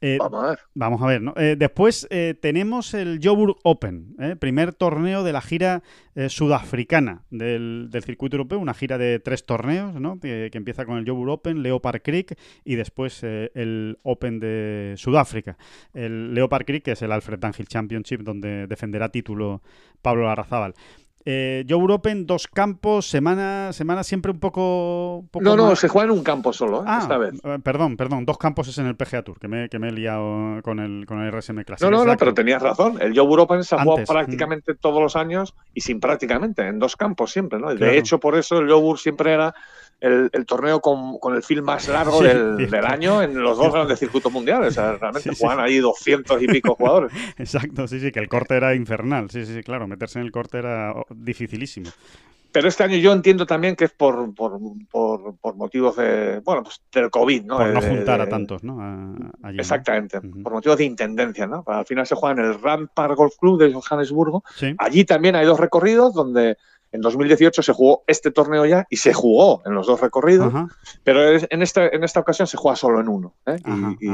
Eh, vamos a ver. Vamos a ver, ¿no? Eh, después eh, tenemos el Joburg Open, primer torneo de la gira sudafricana del, circuito europeo, una gira de tres torneos, ¿no? Que, empieza con el Joburg Open, Leopard Creek y después el Open de Sudáfrica. El Leopard Creek, que es el Alfred Angel Championship, donde defenderá título Pablo Larrazábal. Eh, Joe Open, dos campos, semana, semana siempre un poco. no, no, se juega en un campo solo, ¿eh? ah, esta vez. Eh, perdón, perdón, dos campos es en el PGA Tour, que me, que me he liado con el, con el RSM Classic. No, no, no, pero tenías razón. El Joe Open se ha jugado prácticamente todos los años y sin prácticamente, en dos campos siempre, ¿no? De hecho, por eso el Joe siempre era el, torneo con, el film más largo del, año en los dos grandes circuitos mundiales. O sea, realmente juegan ahí doscientos y pico jugadores. Exacto, sí, sí, que el corte era infernal. Sí, sí, claro, meterse en el corte era dificilísimo. Pero este año yo entiendo también que es por, por, por, motivos de, bueno, pues del COVID, ¿no? Por no juntar a tantos, ¿no? exactamente, por motivos de intendencia, ¿no? Al final se juega en el Rampart Golf Club de Johannesburgo. Allí también hay dos recorridos donde en 2018 se jugó este torneo ya y se jugó en los dos recorridos, pero en esta, en esta ocasión se juega solo en uno. ¿eh? y,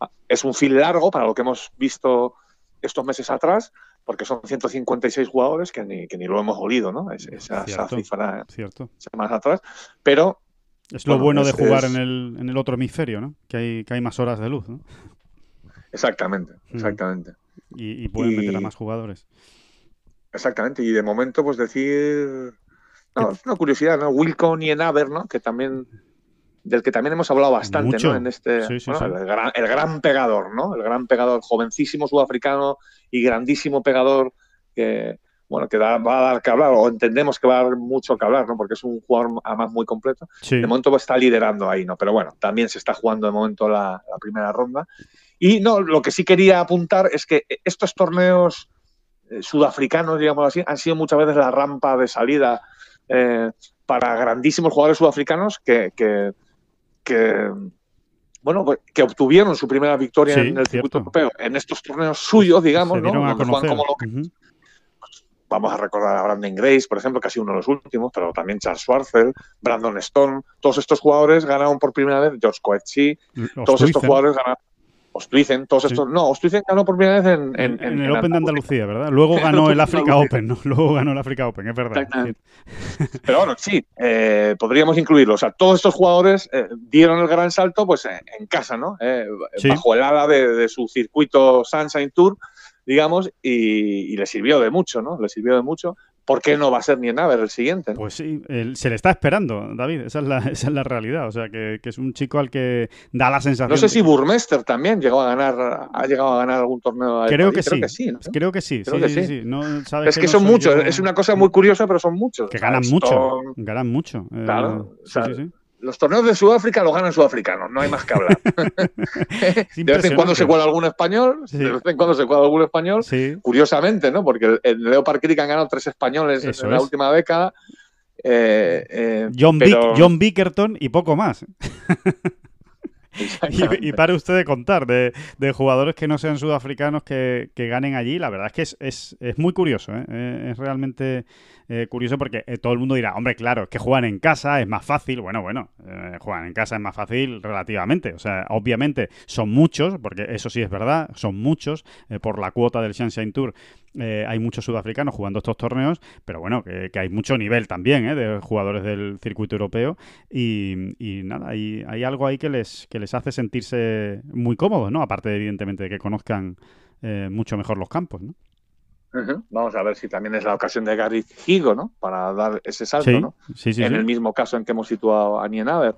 ah, Es un fin largo para lo que hemos visto estos meses atrás, porque son 156 jugadores que ni, que ni lo hemos olido, ¿no? esa, cifra cierto. semanas atrás. Pero. Es lo bueno, de jugar en, el, en el otro hemisferio, ¿no? Que hay, que hay más horas de luz, ¿no? Exactamente, exactamente. Y, y pueden meter a más jugadores. Exactamente, y de momento, pues decir. No, es una curiosidad, ¿no? Wilcon y Enaver, ¿no? Que también. Del que también hemos hablado bastante, ¿no? En este. El, gran, el, gran, pegador, ¿no? El gran pegador, jovencísimo sudafricano y grandísimo pegador que. Bueno, que va a dar que hablar, o entendemos que va a dar mucho que hablar, ¿no? Porque es un jugador además muy completo. De momento está liderando ahí, ¿no? Pero bueno, también se está jugando de momento la primera ronda. Y no, lo que sí quería apuntar es que estos torneos eh, sudafricanos, digamos así, han sido muchas veces la rampa de salida eh, para grandísimos jugadores sudafricanos que, bueno, pues, que obtuvieron su primera victoria en el circuito europeo en estos torneos suyos, digamos, ¿no? vamos a recordar a Brandon Grace, por ejemplo, casi uno de los últimos, pero también Charles Schwarzer, Brandon Stone, todos estos jugadores ganaron por primera vez, George Coetzee, todos estos jugadores ganaron Ostuizen, todos estos. No, Ostuizen ganó por primera vez en, en, el Open de Andalucía, ¿verdad? Luego ganó el África Open, ¿no? Luego ganó el África Open, es verdad. Pero bueno, sí, eh, podríamos incluirlo. O sea, todos estos jugadores eh, dieron el gran salto pues en, casa, ¿no? Eh, bajo el ala de, su circuito Sunshine Tour, digamos, y, y, le sirvió de mucho, ¿no? Le sirvió de mucho. ¿Por qué no va a ser ni Naver el siguiente? Pues sí, se le está esperando, David, esa es la, realidad. O sea, que, es un chico al que da la sensación. No sé si Burmester también llegó a ganar, ha llegado a ganar algún torneo. Creo que, sí. Creo que sí. Creo que sí. es que, son muchos, es una cosa muy curiosa, pero son muchos. Que ganan mucho. Ganan mucho. Eh, claro. sí, los torneos de Sudáfrica los ganan sudafricanos, no hay más que hablar. de vez en cuando se cuela algún español, de vez en cuando se cuela algún español, curiosamente, ¿no? Porque el Leopard Creek han ganado tres españoles en la última década. Eh, eh, John, John Bickerton y poco más. Y, para usted de contar de, jugadores que no sean sudafricanos que, ganen allí. La verdad es que es, es, muy curioso. ¿eh? Es realmente eh, curioso porque eh, todo el mundo dirá, hombre, claro, es que juegan en casa, es más fácil. Bueno, bueno, eh, juegan en casa es más fácil relativamente. O sea, obviamente son muchos, porque eso sí es verdad, son muchos. por la cuota del Sunshine Tour hay muchos sudafricanos jugando estos torneos, pero bueno, que, hay mucho nivel también de jugadores del circuito europeo. Y, nada, hay, hay algo ahí que les, que les hace sentirse muy cómodos, ¿no? Aparte, evidentemente, de que conozcan mucho mejor los campos, ¿no? Vamos a ver si también es la ocasión de Gary Higo, ¿no? Para dar ese salto, ¿no? en el mismo caso en que hemos situado a Nienaber.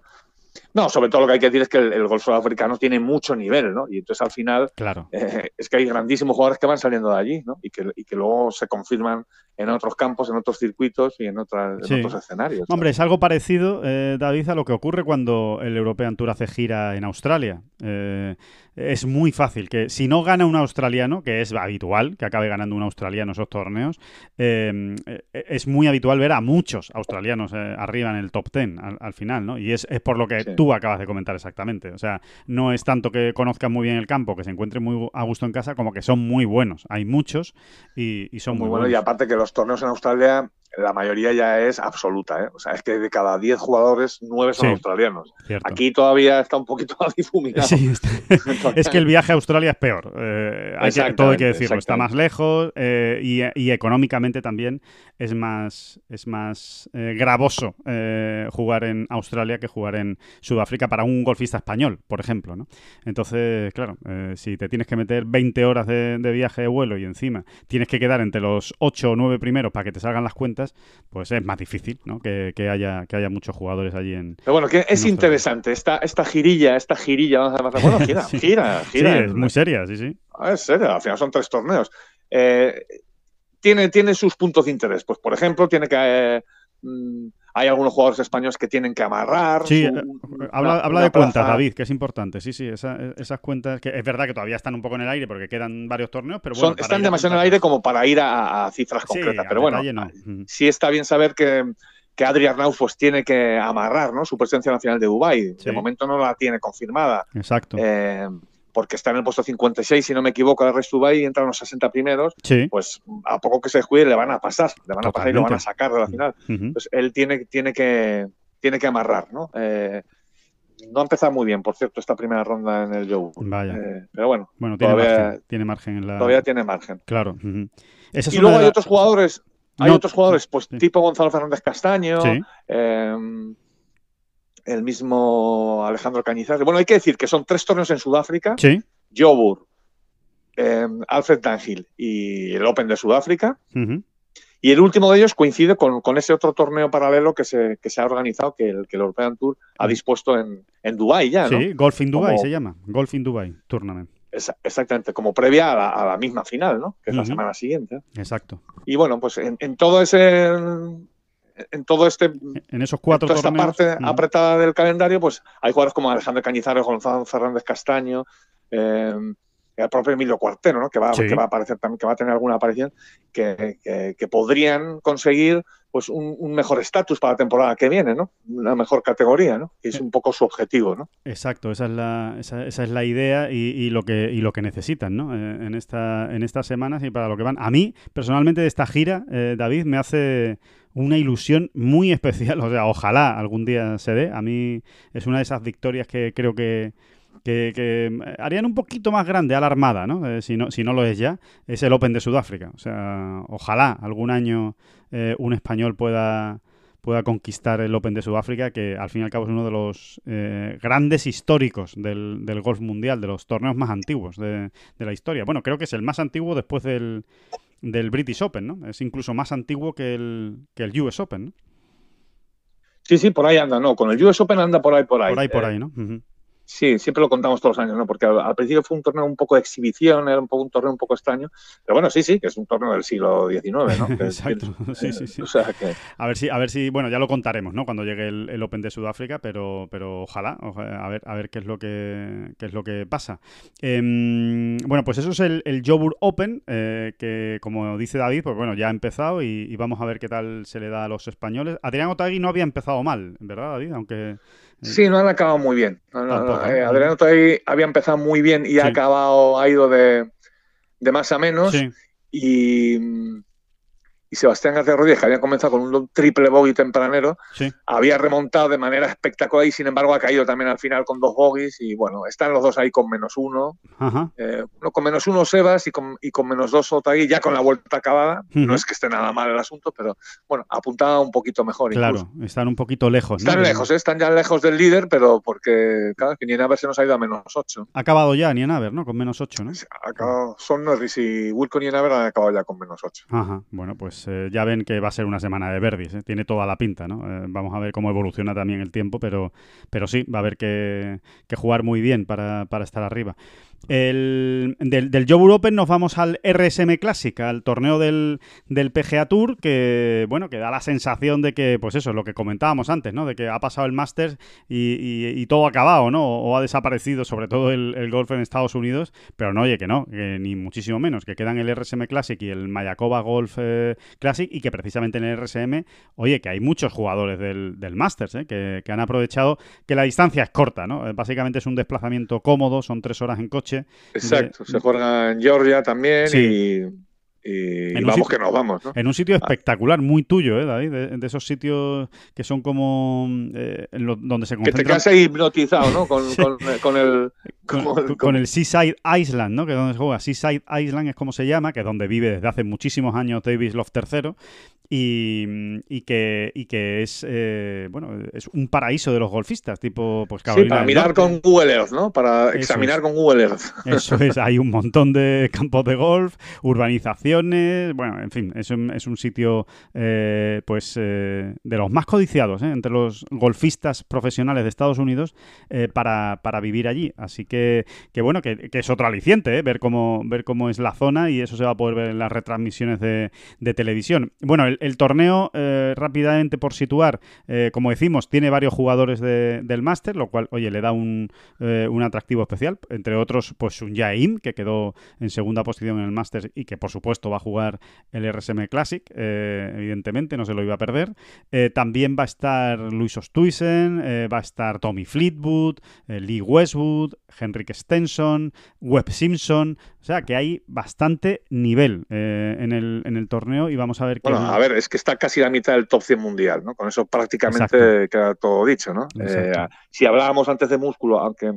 No, sobre todo lo que hay que decir es que el, golf sudafricano tiene mucho nivel, ¿no? Y entonces al final claro. Eh, es que hay grandísimos jugadores que van saliendo de allí, ¿no? Y que, y que luego se confirman en otros campos, en otros circuitos y en, otras, otros escenarios. Hombre, es algo parecido, eh, David, a lo que ocurre cuando el European Tour hace gira en Australia. Eh, es muy fácil que si no gana un australiano, que es habitual que acabe ganando un australiano esos torneos, eh, es muy habitual ver a muchos australianos arriba en el top ten al, final, ¿no? Y es, por lo que tú acabas de comentar exactamente. O sea, no es tanto que conozcan muy bien el campo, que se encuentren muy a gusto en casa, como que son muy buenos. Hay muchos y, son muy, buenos. Y aparte que los torneos en Australia la mayoría ya es absoluta. ¿eh? O sea, es que de cada 10 jugadores, 9 son australianos. Aquí todavía está un poquito difuminado. Sí, es que el viaje a Australia es peor. Eh, hay que, todo hay que decirlo. Está más lejos eh, y, económicamente también es más, es más eh, gravoso jugar en Australia que jugar en Sudáfrica para un golfista español, por ejemplo. ¿no? Entonces, claro, si te tienes que meter 20 horas de, de viaje de vuelo y encima tienes que quedar entre los 8 o 9 primeros para que te salgan las cuentas, pues es más difícil ¿no? que, haya, que haya muchos jugadores allí en. Pero bueno, que es interesante esta, esta girilla, esta girilla, vamos a bueno, gira, gira, gira. es muy seria, sí, sí. Ah, es seria, al final son tres torneos. Eh, tiene, tiene sus puntos de interés. Pues, por ejemplo, tiene que. Eh, mm, hay algunos jugadores españoles que tienen que amarrar. Sí, eh, habla, de cuentas, David, que es importante. Sí, sí, esas cuentas, que es verdad que todavía están un poco en el aire porque quedan varios torneos, pero bueno. están demasiado en el aire como para ir a, cifras concretas. pero bueno, sí está bien saber que, que Adri Arnauz pues, tiene que amarrar ¿no? su presencia nacional de Dubái. De momento no la tiene confirmada. Exacto. Eh, porque está en el puesto 56, si no me equivoco, el resto y entra en los 60 primeros, pues a poco que se descuide le van a pasar, le van a pasar y lo van a sacar de la final. Entonces él tiene, tiene, que, tiene que amarrar, ¿no? Eh, no ha empezado muy bien, por cierto, esta primera ronda en el Joe. Vaya. Eh, pero bueno, bueno tiene, margen, tiene margen en la... Todavía tiene margen. Claro. y luego hay otros jugadores, hay otros jugadores, pues tipo Gonzalo Fernández Castaño, eh, el mismo Alejandro Cañizares. Bueno, hay que decir que son tres torneos en Sudáfrica. Sí. Jobur, em, Alfred Dangil y el Open de Sudáfrica. Y el último de ellos coincide con, ese otro torneo paralelo que se, se ha organizado, que el, que el European Tour ha dispuesto en, en Dubái ya, Sí, Golf in Dubai se llama. Golf in Dubai Tournament. exactamente, como previa a la, misma final, ¿no? Que es la semana siguiente. Exacto. Y bueno, pues en, en todo ese en todo este en esos cuatro toda esta parte apretada del calendario, pues hay jugadores como Alejandro Cañizares, Gonzalo Fernández Castaño, eh, el propio Emilio Cuartero, ¿no? que, va, que va a aparecer también, que va a tener alguna aparición, que, que, podrían conseguir pues un, mejor estatus para la temporada que viene, ¿no? Una mejor categoría, ¿no? Que es eh. un poco su objetivo, ¿no? Exacto, esa es la, esa, esa es la idea y, y, lo que y lo que necesitan, ¿no? Eh, en esta en estas semanas y para lo que van. A mí personalmente de esta gira, David, me hace una ilusión muy especial. O sea, ojalá algún día se dé. A mí es una de esas victorias que creo que, que, harían un poquito más grande a la Armada, ¿no? Eh, si ¿no? Si no lo es ya, es el Open de Sudáfrica. O sea, ojalá algún año eh, un español pueda pueda conquistar el Open de Sudáfrica, que al fin y al cabo es uno de los eh, grandes históricos del, del, golf mundial, de los torneos más antiguos de, de, la historia. Bueno, creo que es el más antiguo después del, del British Open, ¿no? Es incluso más antiguo que el, que el US Open, ¿no? Sí, sí, por ahí anda, ¿no? Con el US Open anda por ahí, por ahí. Por ahí, por ahí, ¿no? Sí, siempre lo contamos todos los años, ¿no? Porque al, principio fue un torneo un poco de exhibición, era un poco un torneo un poco extraño, pero bueno, sí, sí, que es un torneo del siglo XIX, ¿no? Exacto, sí, sí, sí. A ver si, a ver si, bueno, ya lo contaremos, ¿no? Cuando llegue el, Open de Sudáfrica, pero, pero ojalá, a ver, a ver qué es lo que, qué es lo que pasa. Em, bueno, pues eso es el, el Jobur Open, eh, que como dice David, pues bueno, ya ha empezado y, vamos a ver qué tal se le da a los españoles. Adrián Otagui no había empezado mal, ¿verdad, David? Aunque Sí, no han acabado muy bien. Eh, Adriano todavía había empezado muy bien y ha acabado, ha ido de, de más a menos. Y, y Sebastián García Rodríguez, que había comenzado con un triple bogey tempranero, había remontado de manera espectacular y sin embargo ha caído también al final con dos bogies y bueno, están los dos ahí con menos uno. Eh, uno con menos uno Sebas y con, y con menos dos Otagui, ya con la vuelta acabada. No es que esté nada mal el asunto, pero bueno, apuntaba un poquito mejor. Claro, están un poquito lejos. Están lejos, ¿eh? están ya lejos del líder, pero porque claro, que Nienaber se nos ha ido a menos ocho. Ha acabado ya Nienaber, ¿no? Con menos ocho, ¿no? Ha acabado, Son Norris y Wilco Nienaber han acabado ya con menos ocho. Ajá, bueno, pues pues ya ven que va a ser una semana de verdis, tiene toda la pinta, ¿no? vamos a ver cómo evoluciona también el tiempo, pero, pero sí, va a haber que, que jugar muy bien para, para estar arriba. El, del, del Open nos vamos al RSM Classic, al torneo del, del, PGA Tour, que bueno, que da la sensación de que, pues eso, lo que comentábamos antes, ¿no? De que ha pasado el Masters y, todo ha acabado, ¿no? O, ha desaparecido, sobre todo el, golf en Estados Unidos, pero no, oye, que no, ni muchísimo menos, que quedan el RSM Classic y el Mayakoba Golf eh, Classic y que precisamente en el RSM, oye, que hay muchos jugadores del, del Masters, ¿eh? que, que han aprovechado que la distancia es corta, ¿no? Básicamente es un desplazamiento cómodo, son tres horas en coche Exacto, se juega en Georgia también y y vamos que nos vamos, ¿no? En un sitio espectacular, muy tuyo, ¿eh, David? De, esos sitios que son como eh, donde se concentra... Que te quedas hipnotizado, ¿no? Con, con, el... Con, el Seaside Island, ¿no? Que es donde se juega. Seaside Island es como se llama, que es donde vive desde hace muchísimos años Davis Love III y, y, que, y que es, eh, bueno, es un paraíso de los golfistas, tipo, pues Sí, para mirar con Google Earth, ¿no? Para examinar con Google Earth. Eso es, hay un montón de campos de golf, urbanización bueno, en fin, es un, es un sitio eh, pues eh, de los más codiciados ¿eh? entre los golfistas profesionales de Estados Unidos para, vivir allí. Así que, que bueno, que, es otro aliciente, ver, cómo, ver cómo es la zona y eso se va a poder ver en las retransmisiones de, televisión. Bueno, el, torneo, rápidamente por situar, como decimos, tiene varios jugadores del máster, lo cual, oye, le da un, un atractivo especial, entre otros, pues un Jaim, que quedó en segunda posición en el máster y que por supuesto va a jugar el RSM Classic, eh, evidentemente, no se lo iba a perder. Eh, también va a estar Luis Ostuisen, eh, va a estar Tommy Fleetwood, Lee Westwood, Henrik Stenson, Webb Simpson. O sea que hay bastante nivel en, el, en el torneo y vamos a ver Bueno, a ver, es que está casi la mitad del top 100 mundial, ¿no? Con eso prácticamente queda todo dicho, ¿no? si hablábamos antes de músculo, aunque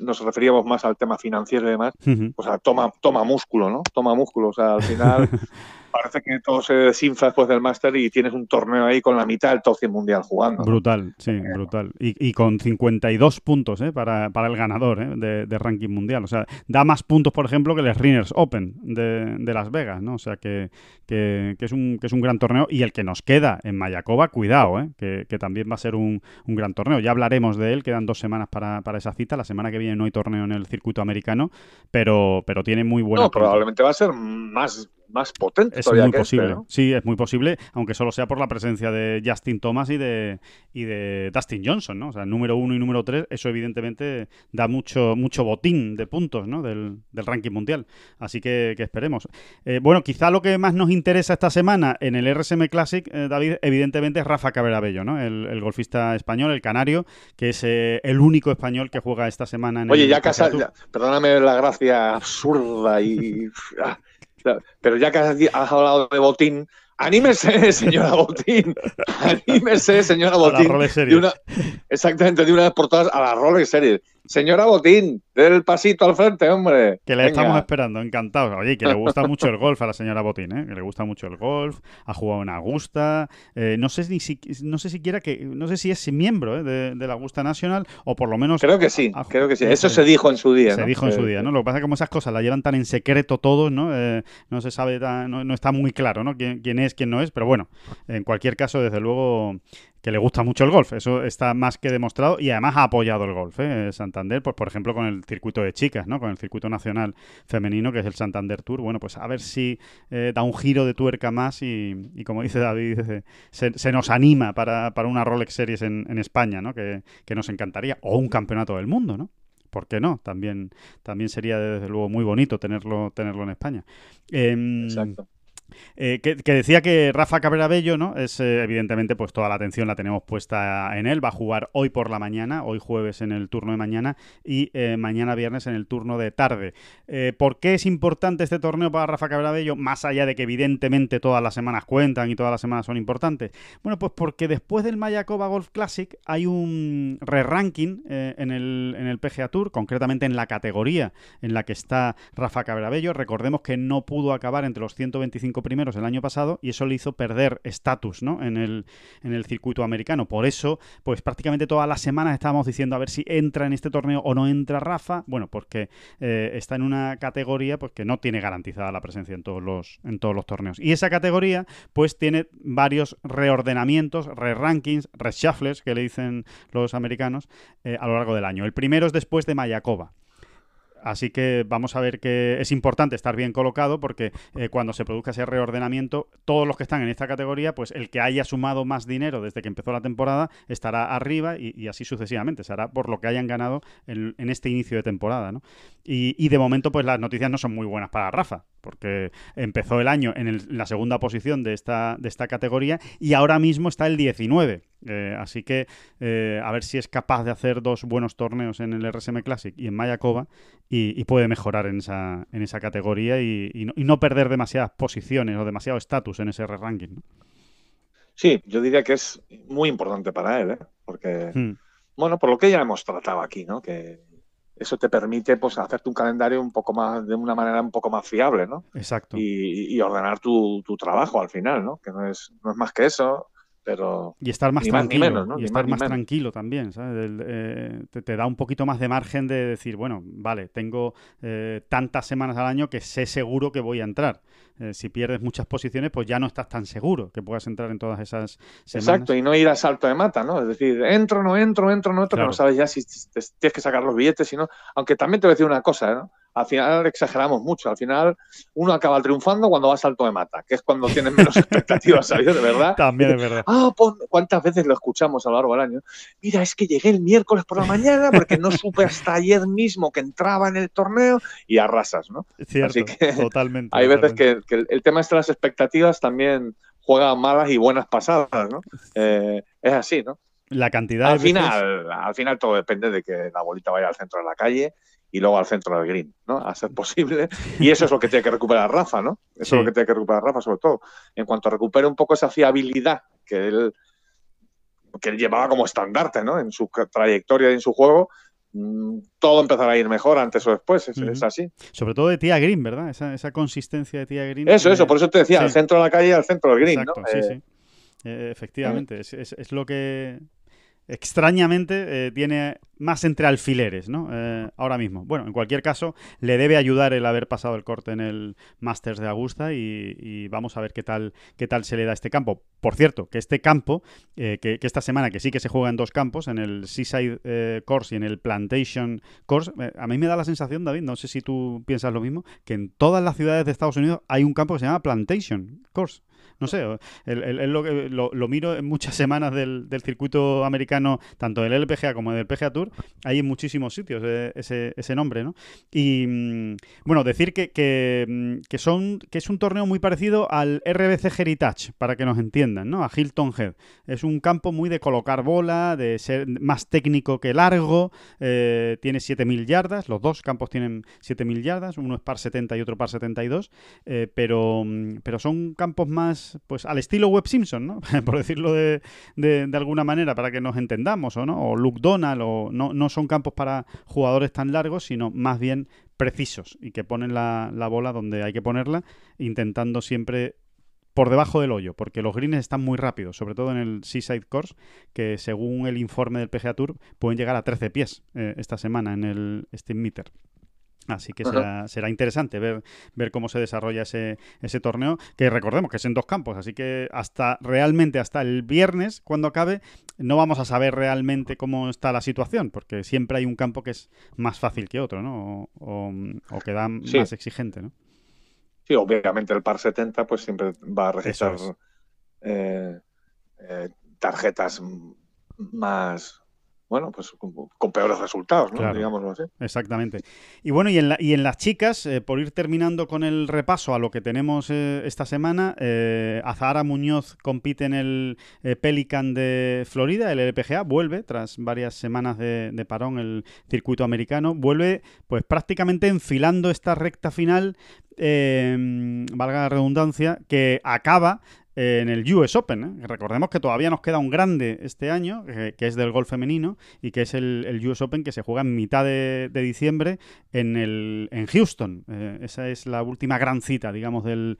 nos referíamos más al tema financiero y demás, pues toma, toma músculo, ¿no? Toma músculo. O sea, al final parece que todo se desinfla después del máster y tienes un torneo ahí con la mitad del top 100 mundial jugando. Brutal, sí, brutal. Y, y, con 52 puntos ¿eh? para, para el ganador ¿eh? de, ranking mundial. O sea, da más puntos, por ejemplo, que el Rinners Open de, de Las Vegas, ¿no? O sea, que, que, es un, que es un gran torneo. Y el que nos queda en Mayakoba, cuidado, ¿eh? que, que también va a ser un, un, gran torneo. Ya hablaremos de él, quedan dos semanas para, para, esa cita. La semana que viene no hay torneo en el circuito americano, pero, pero tiene muy buena. No, probablemente va a ser más más potente es muy este, posible. Sí, es muy posible, aunque solo sea por la presencia de Justin Thomas y de, y de Dustin Johnson, ¿no? O sea, número uno y número tres, eso evidentemente da mucho, mucho botín de puntos, ¿no? Del, ranking mundial. Así que, esperemos. Eh, bueno, quizá lo que más nos interesa esta semana en el RSM Classic, eh, David, evidentemente es Rafa Caberabello, ¿no? El, golfista español, el canario, que es eh, el único español que juega esta semana en Oye, el ya casi, perdóname la gracia absurda y... Pero ya que has hablado de botín, anímese, señora Botín. Anímese, señora Botín. De exactamente, de una vez por todas a la Rolex Series. Señora Botín, del pasito al frente, hombre. Que le estamos esperando, encantados. Oye, que le gusta mucho el golf a la señora Botín, ¿eh? Que le gusta mucho el golf, ha jugado en Augusta. Eh, no sé ni si, no sé siquiera que, no sé si es miembro ¿eh? de, la Augusta National o por lo menos. Creo que sí, creo que sí. Eso se dijo en su día. Se dijo en su día, ¿no? Lo que pasa es que como esas cosas las llevan tan en secreto todos, ¿no? Eh, no se sabe, no, no, está muy claro, ¿no? Quién, quién es, quién no es, pero bueno, en cualquier caso, desde luego que le gusta mucho el golf, eso está más que demostrado y además ha apoyado el golf, ¿eh? Santander, pues por ejemplo con el circuito de chicas, ¿no? Con el circuito nacional femenino que es el Santander Tour, bueno, pues a ver si eh, da un giro de tuerca más y, como dice David, se, nos anima para, una Rolex Series en, España, ¿no? Que, nos encantaría, o un campeonato del mundo, ¿no? ¿por qué no? También, también sería desde luego muy bonito tenerlo, tenerlo en España. Em, Exacto. Eh, que, decía que Rafa Cabrera Bello, ¿no? Es eh, evidentemente, pues toda la atención la tenemos puesta en él. Va a jugar hoy por la mañana, hoy jueves en el turno de mañana y eh, mañana viernes en el turno de tarde. ¿Por qué es importante este torneo para Rafa Cabrera Bello? Más allá de que evidentemente todas las semanas cuentan y todas las semanas son importantes. Bueno, pues porque después del Mayakoba Golf Classic hay un re-ranking en, el, en el PGA Tour, concretamente en la categoría en la que está Rafa Cabrera Bello. Recordemos que no pudo acabar entre los 125 primeros el año pasado y eso le hizo perder estatus ¿no? en, el, en el circuito americano. Por eso, pues prácticamente todas las semanas estábamos diciendo a ver si entra en este torneo o no entra Rafa. Bueno, porque eh, está en una categoría pues, que no tiene garantizada la presencia en todos los, en todos los torneos. Y esa categoría, pues tiene varios reordenamientos, re-rankings, reshuffles, que le dicen los americanos, eh, a lo largo del año. El primero es después de Mayakova. Así que vamos a ver que es importante estar bien colocado porque eh, cuando se produzca ese reordenamiento, todos los que están en esta categoría, pues el que haya sumado más dinero desde que empezó la temporada estará arriba y, así sucesivamente. Se hará por lo que hayan ganado en, este inicio de temporada. ¿no? Y, de momento, pues las noticias no son muy buenas para Rafa, porque empezó el año en, la segunda posición de esta, de esta categoría y ahora mismo está el 19. Eh, así que eh, a ver si es capaz de hacer dos buenos torneos en el RSM Classic y en Mayakoba y, puede mejorar en esa, en esa categoría y, no, perder demasiadas posiciones o demasiado estatus en ese ranking. Sí, yo diría que es muy importante para él, ¿eh? porque, hmm. bueno, por lo que ya hemos tratado aquí, ¿no? Que eso te permite pues hacerte un calendario un poco más de una manera un poco más fiable, ¿no? Exacto. Y, ordenar tu, tu, trabajo al final, ¿no? Que no es, no es más que eso pero y estar más tranquilo y estar más, tranquilo también ¿sabes? Eh, te, da un poquito más de margen de decir bueno vale tengo eh, tantas semanas al año que sé seguro que voy a entrar eh, si pierdes muchas posiciones pues ya no estás tan seguro que puedas entrar en todas esas semanas. Exacto y no ir a salto de mata no es decir entro no entro entro no entro no sabes ya si tienes que sacar los billetes sino aunque también te voy a decir una cosa ¿no? Al final exageramos mucho. Al final uno acaba triunfando cuando va a salto de mata, que es cuando tienes menos expectativas, ¿sabes? De verdad. También es verdad. Ah, ¿cuántas veces lo escuchamos a lo largo del año? Mira, es que llegué el miércoles por la mañana porque no supe hasta ayer mismo que entraba en el torneo y arrasas, ¿no? Cierto, Así que totalmente. Hay veces que, el tema de las expectativas también juega malas y buenas pasadas, ¿no? Eh, es así, ¿no? La cantidad al final, al final todo depende de que la bolita vaya al centro de la calle y luego al centro del green, ¿no? A ser posible. Y eso es lo que tiene que recuperar Rafa, ¿no? Eso es lo que tiene que recuperar Rafa, sobre todo. En cuanto recupere un poco esa fiabilidad que él, que él llevaba como estandarte, ¿no? En su trayectoria y en su juego, mm, todo empezará a ir mejor antes o después, es, así. Sobre todo de tía Green, ¿verdad? Esa, consistencia de tía Green. Eso, eso, por eso te decía, al centro de la calle y al centro del green, ¿no? Sí, eh, sí. Eh, efectivamente, es, es, lo que extrañamente eh, tiene más entre alfileres, ¿no? Eh, ahora mismo. Bueno, en cualquier caso, le debe ayudar el haber pasado el corte en el Masters de Augusta y, vamos a ver qué tal, qué tal se le da este campo. Por cierto, que este campo, eh, que, esta semana, que sí que se juega en dos campos, en el Seaside Course y en el Plantation Course, a mí me da la sensación, David, no sé si tú piensas lo mismo, que en todas las ciudades de Estados Unidos hay un campo que se llama Plantation Course. No sé, lo, lo, miro en muchas semanas del, circuito americano, tanto del LPGA como del PGA Tour, hay en muchísimos sitios ese, ese nombre, ¿no? Y mm, bueno, decir que, mm, que, son, que es un torneo muy parecido al RBC Heritage, para que nos entiendan, ¿no? A Hilton Head. Es un campo muy de colocar bola, de ser más técnico que largo, eh, tiene 7.000 yardas, los dos campos tienen 7.000 yardas, uno es par 70 y otro par 72, eh, pero, mm, pero son campos más pues al estilo Web Simpson, ¿no? Por decirlo de, alguna manera, para que nos entendamos, ¿o no? O Luke Donald, o no, no son campos para jugadores tan largos, sino más bien precisos y que ponen la, bola donde hay que ponerla, intentando siempre por debajo del hoyo, porque los greens están muy rápidos, sobre todo en el Seaside Course, que según el informe del PGA Tour pueden llegar a 13 pies eh, esta semana en el Steam Meter. Así que será, interesante ver, ver cómo se desarrolla ese, ese torneo, que recordemos que es en dos campos, así que hasta realmente hasta el viernes, cuando acabe, no vamos a saber realmente cómo está la situación, porque siempre hay un campo que es más fácil que otro, ¿no? O, que da más exigente, ¿no? Sí, obviamente el par 70 pues siempre va a registrar eh, eh, tarjetas más bueno, pues con, peores resultados, ¿no? Digámoslo así. Exactamente. Y bueno, y en, y en las chicas, eh, por ir terminando con el repaso a lo que tenemos eh, esta semana, eh, Azahara Muñoz compite en el eh, Pelican de Florida, el LPGA, vuelve tras varias semanas de, de, parón el circuito americano, vuelve pues prácticamente enfilando esta recta final, valga la redundancia, que acaba en el US Open. ¿eh? Recordemos que todavía nos queda un grande este año, que, es del golf femenino, y que es el, US Open que se juega en mitad de, diciembre en, el, en Houston. Eh, esa es la última gran cita, digamos, del,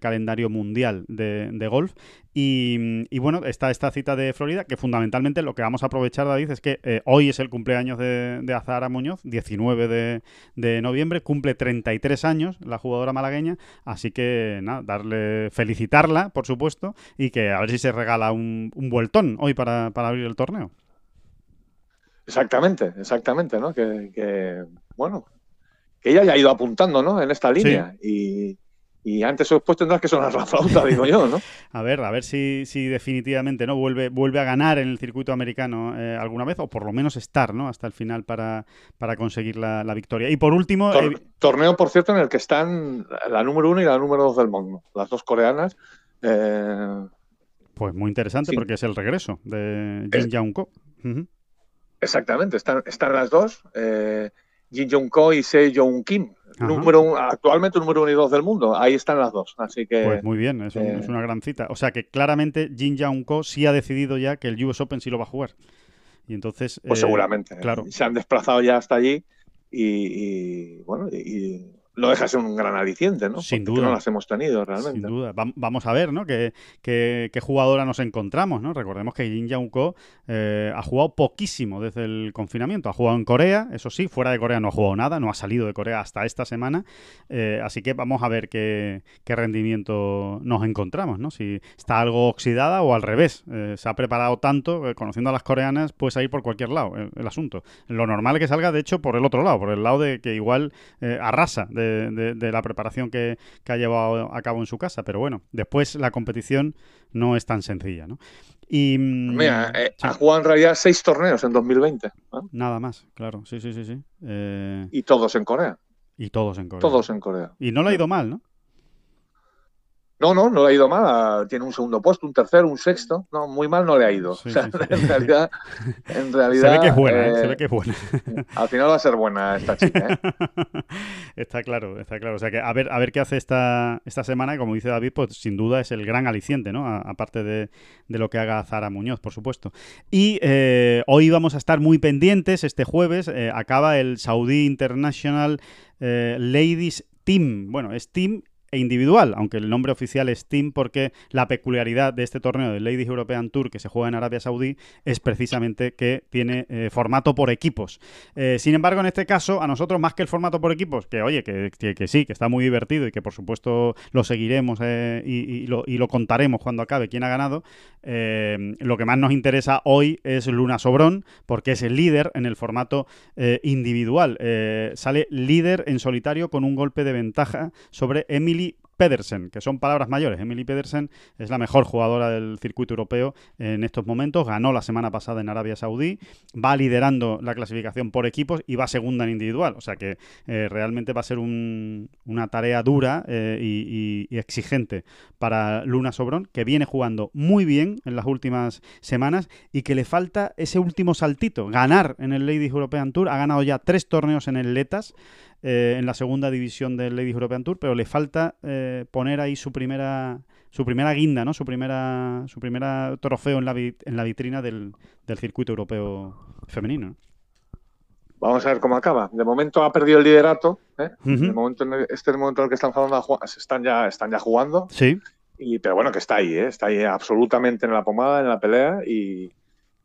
calendario mundial de, golf. Y, bueno, está esta cita de Florida, que fundamentalmente lo que vamos a aprovechar, David, es que eh, hoy es el cumpleaños de, de Azahara Muñoz, 19 de, de noviembre, cumple 33 años la jugadora malagueña, así que nada, darle, felicitarla, por supuesto, y que a ver si se regala un, un vueltón hoy para, abrir el torneo. Exactamente, exactamente, ¿no? Que, bueno, que ella ya ha ido apuntando, ¿no? En esta línea y, y antes o después tendrás que sonar la flauta, digo yo, ¿no? A ver, a ver si, si definitivamente no vuelve, vuelve a ganar en el circuito americano eh, alguna vez, o por lo menos estar, ¿no? Hasta el final para, para conseguir la, victoria. Y por último. Eh, torneo, por cierto, en el que están la número uno y la número dos del mundo, las dos coreanas. Eh, pues muy interesante porque es el regreso de Jin Young Ko. Exactamente, están, están las dos. Jin Young Ko y Se Young Kim número actualmente número uno y dos del mundo. Ahí están las dos. Así que. Pues muy bien, es, eh, una gran cita. O sea que claramente Jin Young Ko sí ha decidido ya que el US Open sí lo va a jugar. Y entonces. Pues eh, seguramente. Claro. Se han desplazado ya hasta allí y, bueno, y, lo deja ser un gran aliciente, ¿no? Sin duda. No las hemos tenido realmente. Sin duda. vamos a ver, ¿no? ¿Qué, qué, jugadora nos encontramos, ¿no? Recordemos que Jin Young Ko eh, ha jugado poquísimo desde el confinamiento. Ha jugado en Corea, eso sí, fuera de Corea no ha jugado nada, no ha salido de Corea hasta esta semana. Eh, así que vamos a ver qué, rendimiento nos encontramos, ¿no? Si está algo oxidada o al revés. Eh, se ha preparado tanto, conociendo a las coreanas, puede salir por cualquier lado el, asunto. Lo normal es que salga, de hecho, por el otro lado, por el lado de que igual arrasa de de, la preparación que, ha llevado a cabo en su casa. Pero bueno, después la competición no es tan sencilla, ¿no? Y, mm, Mira, eh, ha jugado en realidad seis torneos en 2020. Nada más, claro, sí, sí, sí. sí. Eh, y todos en Corea. Y todos en Corea. Todos en Corea. Y no le ha ido mal, ¿no? No, no, no le ha ido mal. Tiene un segundo puesto, un tercero, un sexto. No, muy mal no le ha ido. en realidad, en realidad. Se ve que es buena, ¿eh? se ve que es buena. Al final va a ser buena esta chica. ¿eh? está claro, está claro. O sea que a ver, a ver qué hace esta, esta semana. Como dice David, pues sin duda es el gran aliciente, ¿no? aparte de, lo que haga Zara Muñoz, por supuesto. Y eh, hoy vamos a estar muy pendientes. Este jueves acaba el Saudi International Ladies Team. Bueno, es Team e individual, aunque el nombre oficial es Team porque la peculiaridad de este torneo del Ladies European Tour que se juega en Arabia Saudí es precisamente que tiene eh, formato por equipos. Eh, sin embargo, en este caso, a nosotros más que el formato por equipos, que oye, que, sí, que está muy divertido y que por supuesto lo seguiremos eh, y, lo, y, lo, contaremos cuando acabe quién ha ganado, lo que más nos interesa hoy es Luna Sobrón porque es el líder en el formato individual. sale líder en solitario con un golpe de ventaja sobre Emily Pedersen, que son palabras mayores. Emily Pedersen es la mejor jugadora del circuito europeo en estos momentos. Ganó la semana pasada en Arabia Saudí, va liderando la clasificación por equipos y va segunda en individual. O sea que eh, realmente va a ser una tarea dura eh, y, exigente para Luna Sobrón, que viene jugando muy bien en las últimas semanas y que le falta ese último saltito, ganar en el Ladies European Tour. Ha ganado ya tres torneos en el Letas. Eh, en la segunda división del Ladies European Tour, pero le falta eh, poner ahí su primera su primera guinda, ¿no? Su primera su primera trofeo en la, en la vitrina del, circuito europeo femenino. Vamos a ver cómo acaba. De momento ha perdido el liderato. ¿eh? momento, este es el momento en el que están jugando, están ya, están ya jugando. Sí. Y, pero bueno, que está ahí, ¿eh? está ahí absolutamente en la pomada, en la pelea y,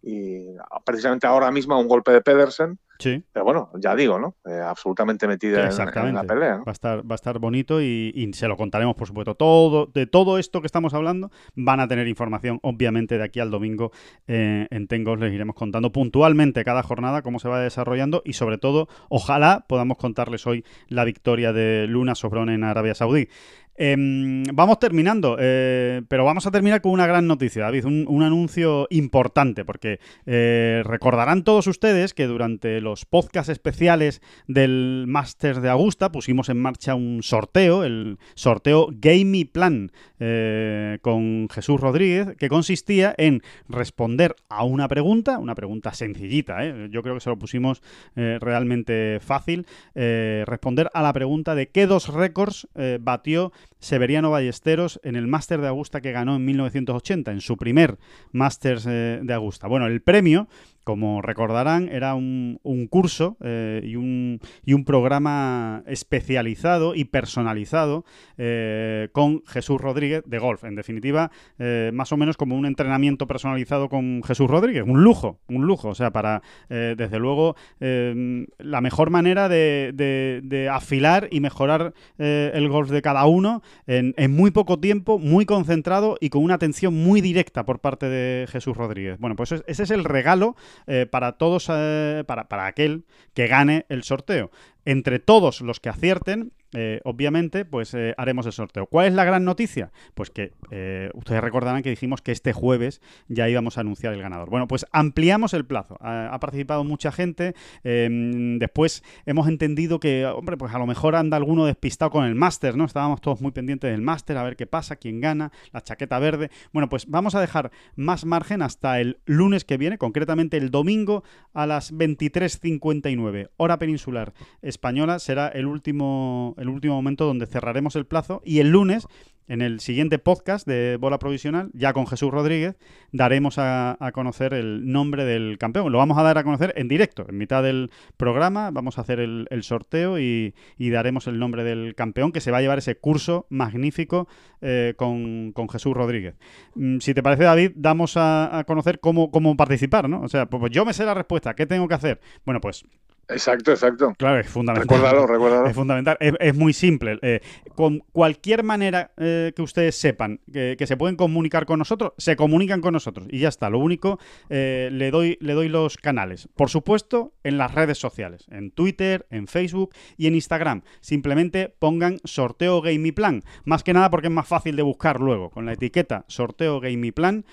y precisamente ahora mismo un golpe de Pedersen. Sí. Pero bueno, ya digo, ¿no? Eh, absolutamente metida en, la pelea. Va, a estar, va a estar bonito y, se lo contaremos, por supuesto. Todo, de todo esto que estamos hablando, van a tener información, obviamente, de aquí al domingo eh, en Tengos. Les iremos contando puntualmente cada jornada cómo se va desarrollando y, sobre todo, ojalá podamos contarles hoy la victoria de Luna Sobrón en Arabia Saudí. Em, vamos terminando, eh, pero vamos a terminar con una gran noticia, David, un, anuncio importante, porque eh, recordarán todos ustedes que durante los podcasts especiales del Máster de Augusta pusimos en marcha un sorteo, el sorteo Gamey Plan, eh, con Jesús Rodríguez, que consistía en responder a una pregunta, una pregunta sencillita, yo creo que se lo pusimos realmente fácil, responder a la pregunta de qué dos récords batió Severiano Ballesteros en el Máster de Augusta que ganó en 1980, en su primer Máster eh, de Augusta. Bueno, el premio como recordarán, era un, curso eh, y, un, y, un, programa especializado y personalizado eh, con Jesús Rodríguez de golf. En definitiva, eh, más o menos como un entrenamiento personalizado con Jesús Rodríguez. Un lujo, un lujo. O sea, para, desde luego, la mejor manera de, afilar y mejorar el golf de cada uno en, en muy poco tiempo, muy concentrado y con una atención muy directa por parte de Jesús Rodríguez. Bueno, pues ese es el regalo eh, para todos, eh, para, para aquel que gane el sorteo. Entre todos los que acierten, eh, obviamente, pues eh, haremos el sorteo. ¿Cuál es la gran noticia? Pues que eh, ustedes recordarán que dijimos que este jueves ya íbamos a anunciar el ganador. Bueno, pues ampliamos el plazo. Ha, participado mucha gente. Em, después hemos entendido que, hombre, pues a lo mejor anda alguno despistado con el máster, ¿no? Estábamos todos muy pendientes del máster, a ver qué pasa, quién gana, la chaqueta verde. Bueno, pues vamos a dejar más margen hasta el lunes que viene, concretamente el domingo a las 23.59, hora peninsular española, será el último el último momento donde cerraremos el plazo y el lunes en el siguiente podcast de Bola Provisional, ya con Jesús Rodríguez, daremos a, conocer el nombre del campeón. Lo vamos a dar a conocer en directo, en mitad del programa. Vamos a hacer el, sorteo y, daremos el nombre del campeón que se va a llevar ese curso magnífico eh, con, Jesús Rodríguez. Mm, si te parece, David, damos a, conocer cómo, cómo participar, ¿no? O sea, pues yo me sé la respuesta. ¿Qué tengo que hacer? Bueno, pues Exacto, exacto. Claro, es fundamental. Recuérdalo, recuérdalo. Es fundamental. Es, muy simple. Eh, con cualquier manera eh, que ustedes sepan que, se pueden comunicar con nosotros, se comunican con nosotros. Y ya está. Lo único, eh, le, doy, le doy los canales. Por supuesto, en las redes sociales. En Twitter, en Facebook y en Instagram. Simplemente pongan sorteo Game Plan. Más que nada porque es más fácil de buscar luego. Con la etiqueta sorteo Game Plan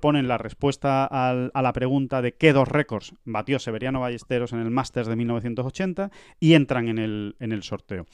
ponen la respuesta a la pregunta de qué dos récords batió Severiano Ballesteros en el Master de 1980 y entran en el, en el sorteo.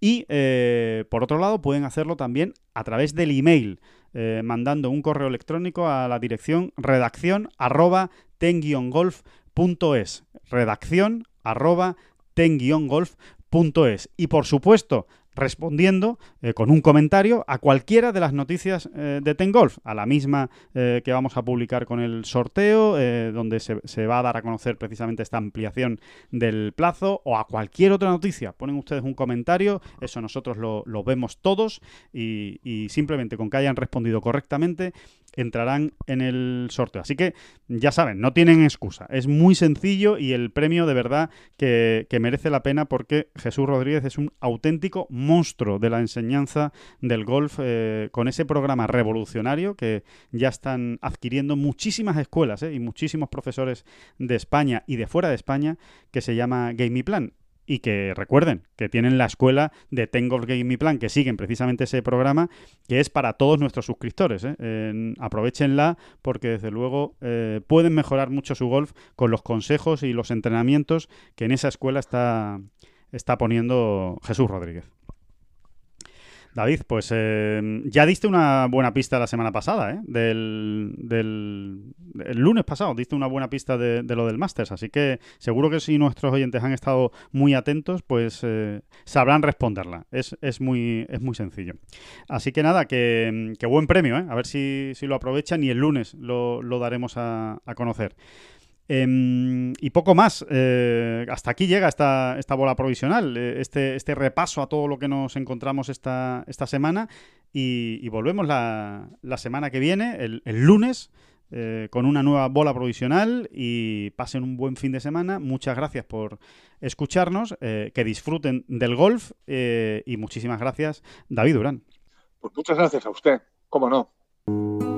Y eh, por otro lado, pueden hacerlo también a través del email, eh, mandando un correo electrónico a la dirección redacción arroba ten-golf.es. Redacción arroba ten-golf.es. Y por supuesto, respondiendo eh, con un comentario a cualquiera de las noticias eh, de Tengolf, a la misma eh, que vamos a publicar con el sorteo, donde se, va a dar a conocer precisamente esta ampliación del plazo, o a cualquier otra noticia. Ponen ustedes un comentario, eso nosotros lo, vemos todos y, y simplemente con que hayan respondido correctamente entrarán en el sorteo. Así que ya saben, no tienen excusa. Es muy sencillo y el premio de verdad que, merece la pena porque Jesús Rodríguez es un auténtico monstruo de la enseñanza del golf eh, con ese programa revolucionario que ya están adquiriendo muchísimas escuelas eh, y muchísimos profesores de España y de fuera de España que se llama Game Plan y que recuerden que tienen la escuela de Tengo Game Plan, que siguen precisamente ese programa, que es para todos nuestros suscriptores. ¿eh? aprovechenla porque desde luego pueden mejorar mucho su golf con los consejos y los entrenamientos que en esa escuela está, está poniendo Jesús Rodríguez. David, pues eh, ya diste una buena pista la semana pasada, ¿eh? Del, el lunes pasado diste una buena pista de, lo del Masters, así que seguro que si nuestros oyentes han estado muy atentos, pues eh, sabrán responderla. Es, es, muy, es muy sencillo. Así que nada, que, buen premio, ¿eh? A ver si, si, lo aprovechan y el lunes lo, lo daremos a conocer. Em, y poco más. Eh, hasta aquí llega esta, esta bola provisional, eh, este, este repaso a todo lo que nos encontramos esta, esta semana. Y, volvemos la, la, semana que viene, el, lunes, eh, con una nueva bola provisional. Y pasen un buen fin de semana. Muchas gracias por escucharnos. que disfruten del golf. y muchísimas gracias, David Durán. Pues muchas gracias a usted. ¿Cómo no?